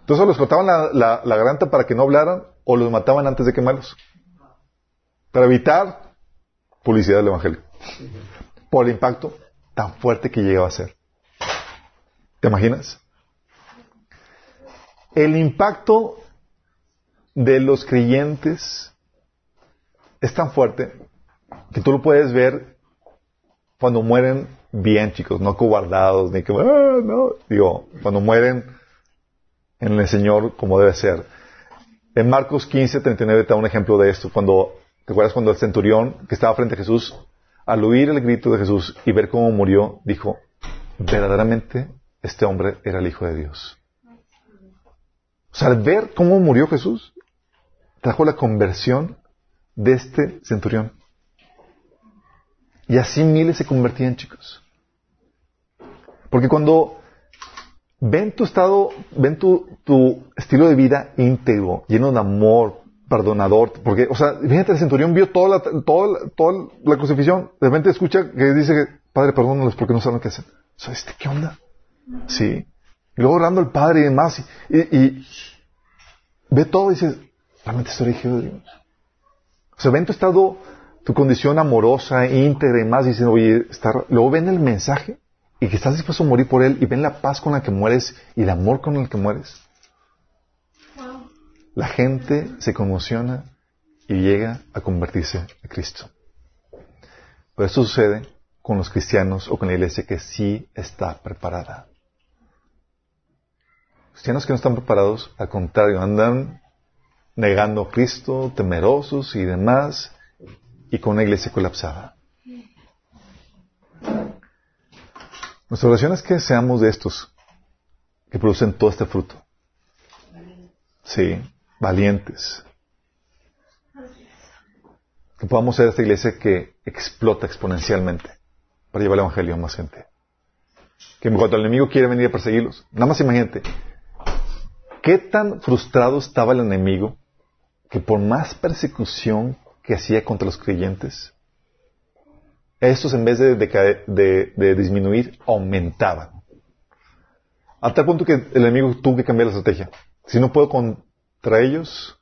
Entonces los cortaban la, la garganta para que no hablaran o los mataban antes de quemarlos. Para evitar publicidad del Evangelio. Por el impacto tan fuerte que llegaba a ser. ¿Te imaginas? El impacto de los creyentes es tan fuerte que tú lo puedes ver cuando mueren bien, chicos, no cobardados, ni que, ah, no, digo, cuando mueren en el Señor como debe ser. En Marcos 15, 39 te da un ejemplo de esto. Cuando, ¿te acuerdas cuando el centurión que estaba frente a Jesús, al oír el grito de Jesús y ver cómo murió, dijo, verdaderamente este hombre era el Hijo de Dios. O sea, al ver cómo murió Jesús, trajo la conversión de este centurión. Y así miles se convertían, chicos. Porque cuando ven tu estado, ven tu, estilo de vida íntegro, lleno de amor, perdonador, porque, o sea, fíjate, el centurión vio toda la, toda, toda la crucifixión, de repente escucha que dice, Padre, perdónalos porque no saben qué hacer. ¿Sabes este qué onda? Sí. Y luego orando al Padre y demás, y, ve todo y dices, realmente estoy elegido de Dios. O sea, ven tu estado, tu condición amorosa, íntegra y más, y dicen, oye, luego ven el mensaje y que estás dispuesto a morir por él y ven la paz con la que mueres y el amor con el que mueres. La gente se conmociona y llega a convertirse a Cristo. Pero esto sucede con los cristianos o con la iglesia que sí está preparada. Cristianos que no están preparados, al contrario, andan negando a Cristo, temerosos y demás, y con una iglesia colapsada. Nuestra oración es que seamos de estos que producen todo este fruto. Sí, valientes. Que podamos ser esta iglesia que explota exponencialmente para llevar el Evangelio a más gente. Que cuando el enemigo quiere venir a perseguirlos, nada más imagínate, qué tan frustrado estaba el enemigo que por más persecución que hacía contra los creyentes, estos en vez de, disminuir, aumentaban. A tal punto que el enemigo tuvo que cambiar la estrategia. Si no puedo contra ellos,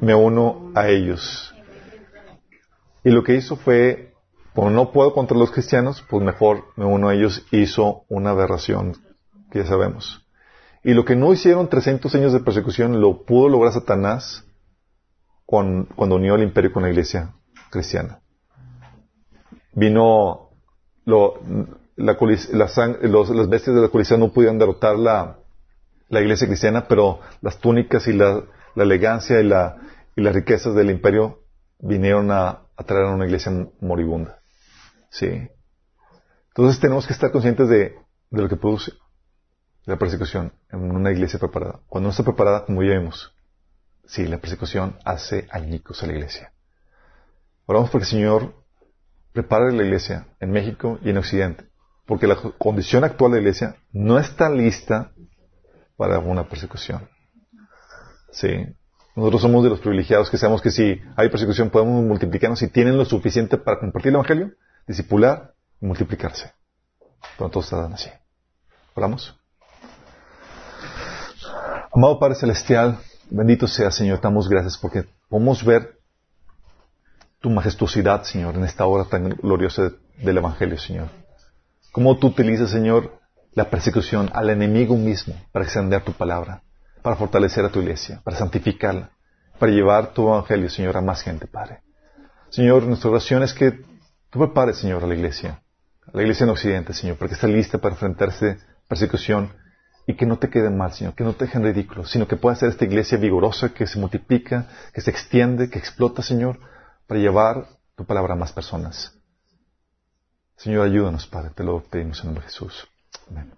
me uno a ellos. Y lo que hizo fue, como no puedo contra los cristianos, pues mejor me uno a ellos. Hizo una aberración, que ya sabemos. Y lo que no hicieron 300 años de persecución, lo pudo lograr Satanás cuando unió el imperio con la iglesia cristiana. Vino los, las bestias de la colisea no pudieron derrotar la, iglesia cristiana, pero las túnicas y la, elegancia y, la, y las riquezas del imperio vinieron a, traer a una iglesia moribunda. Sí. Entonces tenemos que estar conscientes de lo que produce la persecución en una iglesia preparada. Cuando no está preparada, como ya vimos, Sí, la persecución hace añicos a la iglesia. Oramos porque el Señor prepare la iglesia en México y en Occidente, porque la condición actual de la iglesia no está lista para una persecución. Sí. Nosotros somos de los privilegiados que sabemos que si hay persecución podemos multiplicarnos y tienen lo suficiente para compartir el Evangelio, discipular y multiplicarse. Pero todos así. Oramos. Amado Padre Celestial, Bendito sea, Señor, damos gracias porque podemos ver tu majestuosidad, Señor, en esta hora tan gloriosa del Evangelio, Señor. Cómo tú utilizas, Señor, la persecución al enemigo mismo para extender tu palabra, para fortalecer a tu iglesia, para santificarla, para llevar tu Evangelio, Señor, a más gente, Padre. Señor, nuestra oración es que tú prepares, Señor, a la iglesia, a la iglesia en Occidente, Señor, para que esté lista para enfrentarse persecución y que no te quede mal, Señor, que no te dejen ridículo, sino que pueda ser esta iglesia vigorosa que se multiplica, que se extiende, que explota, Señor, para llevar tu palabra a más personas. Señor, ayúdanos, Padre, te lo pedimos en nombre de Jesús. Amén.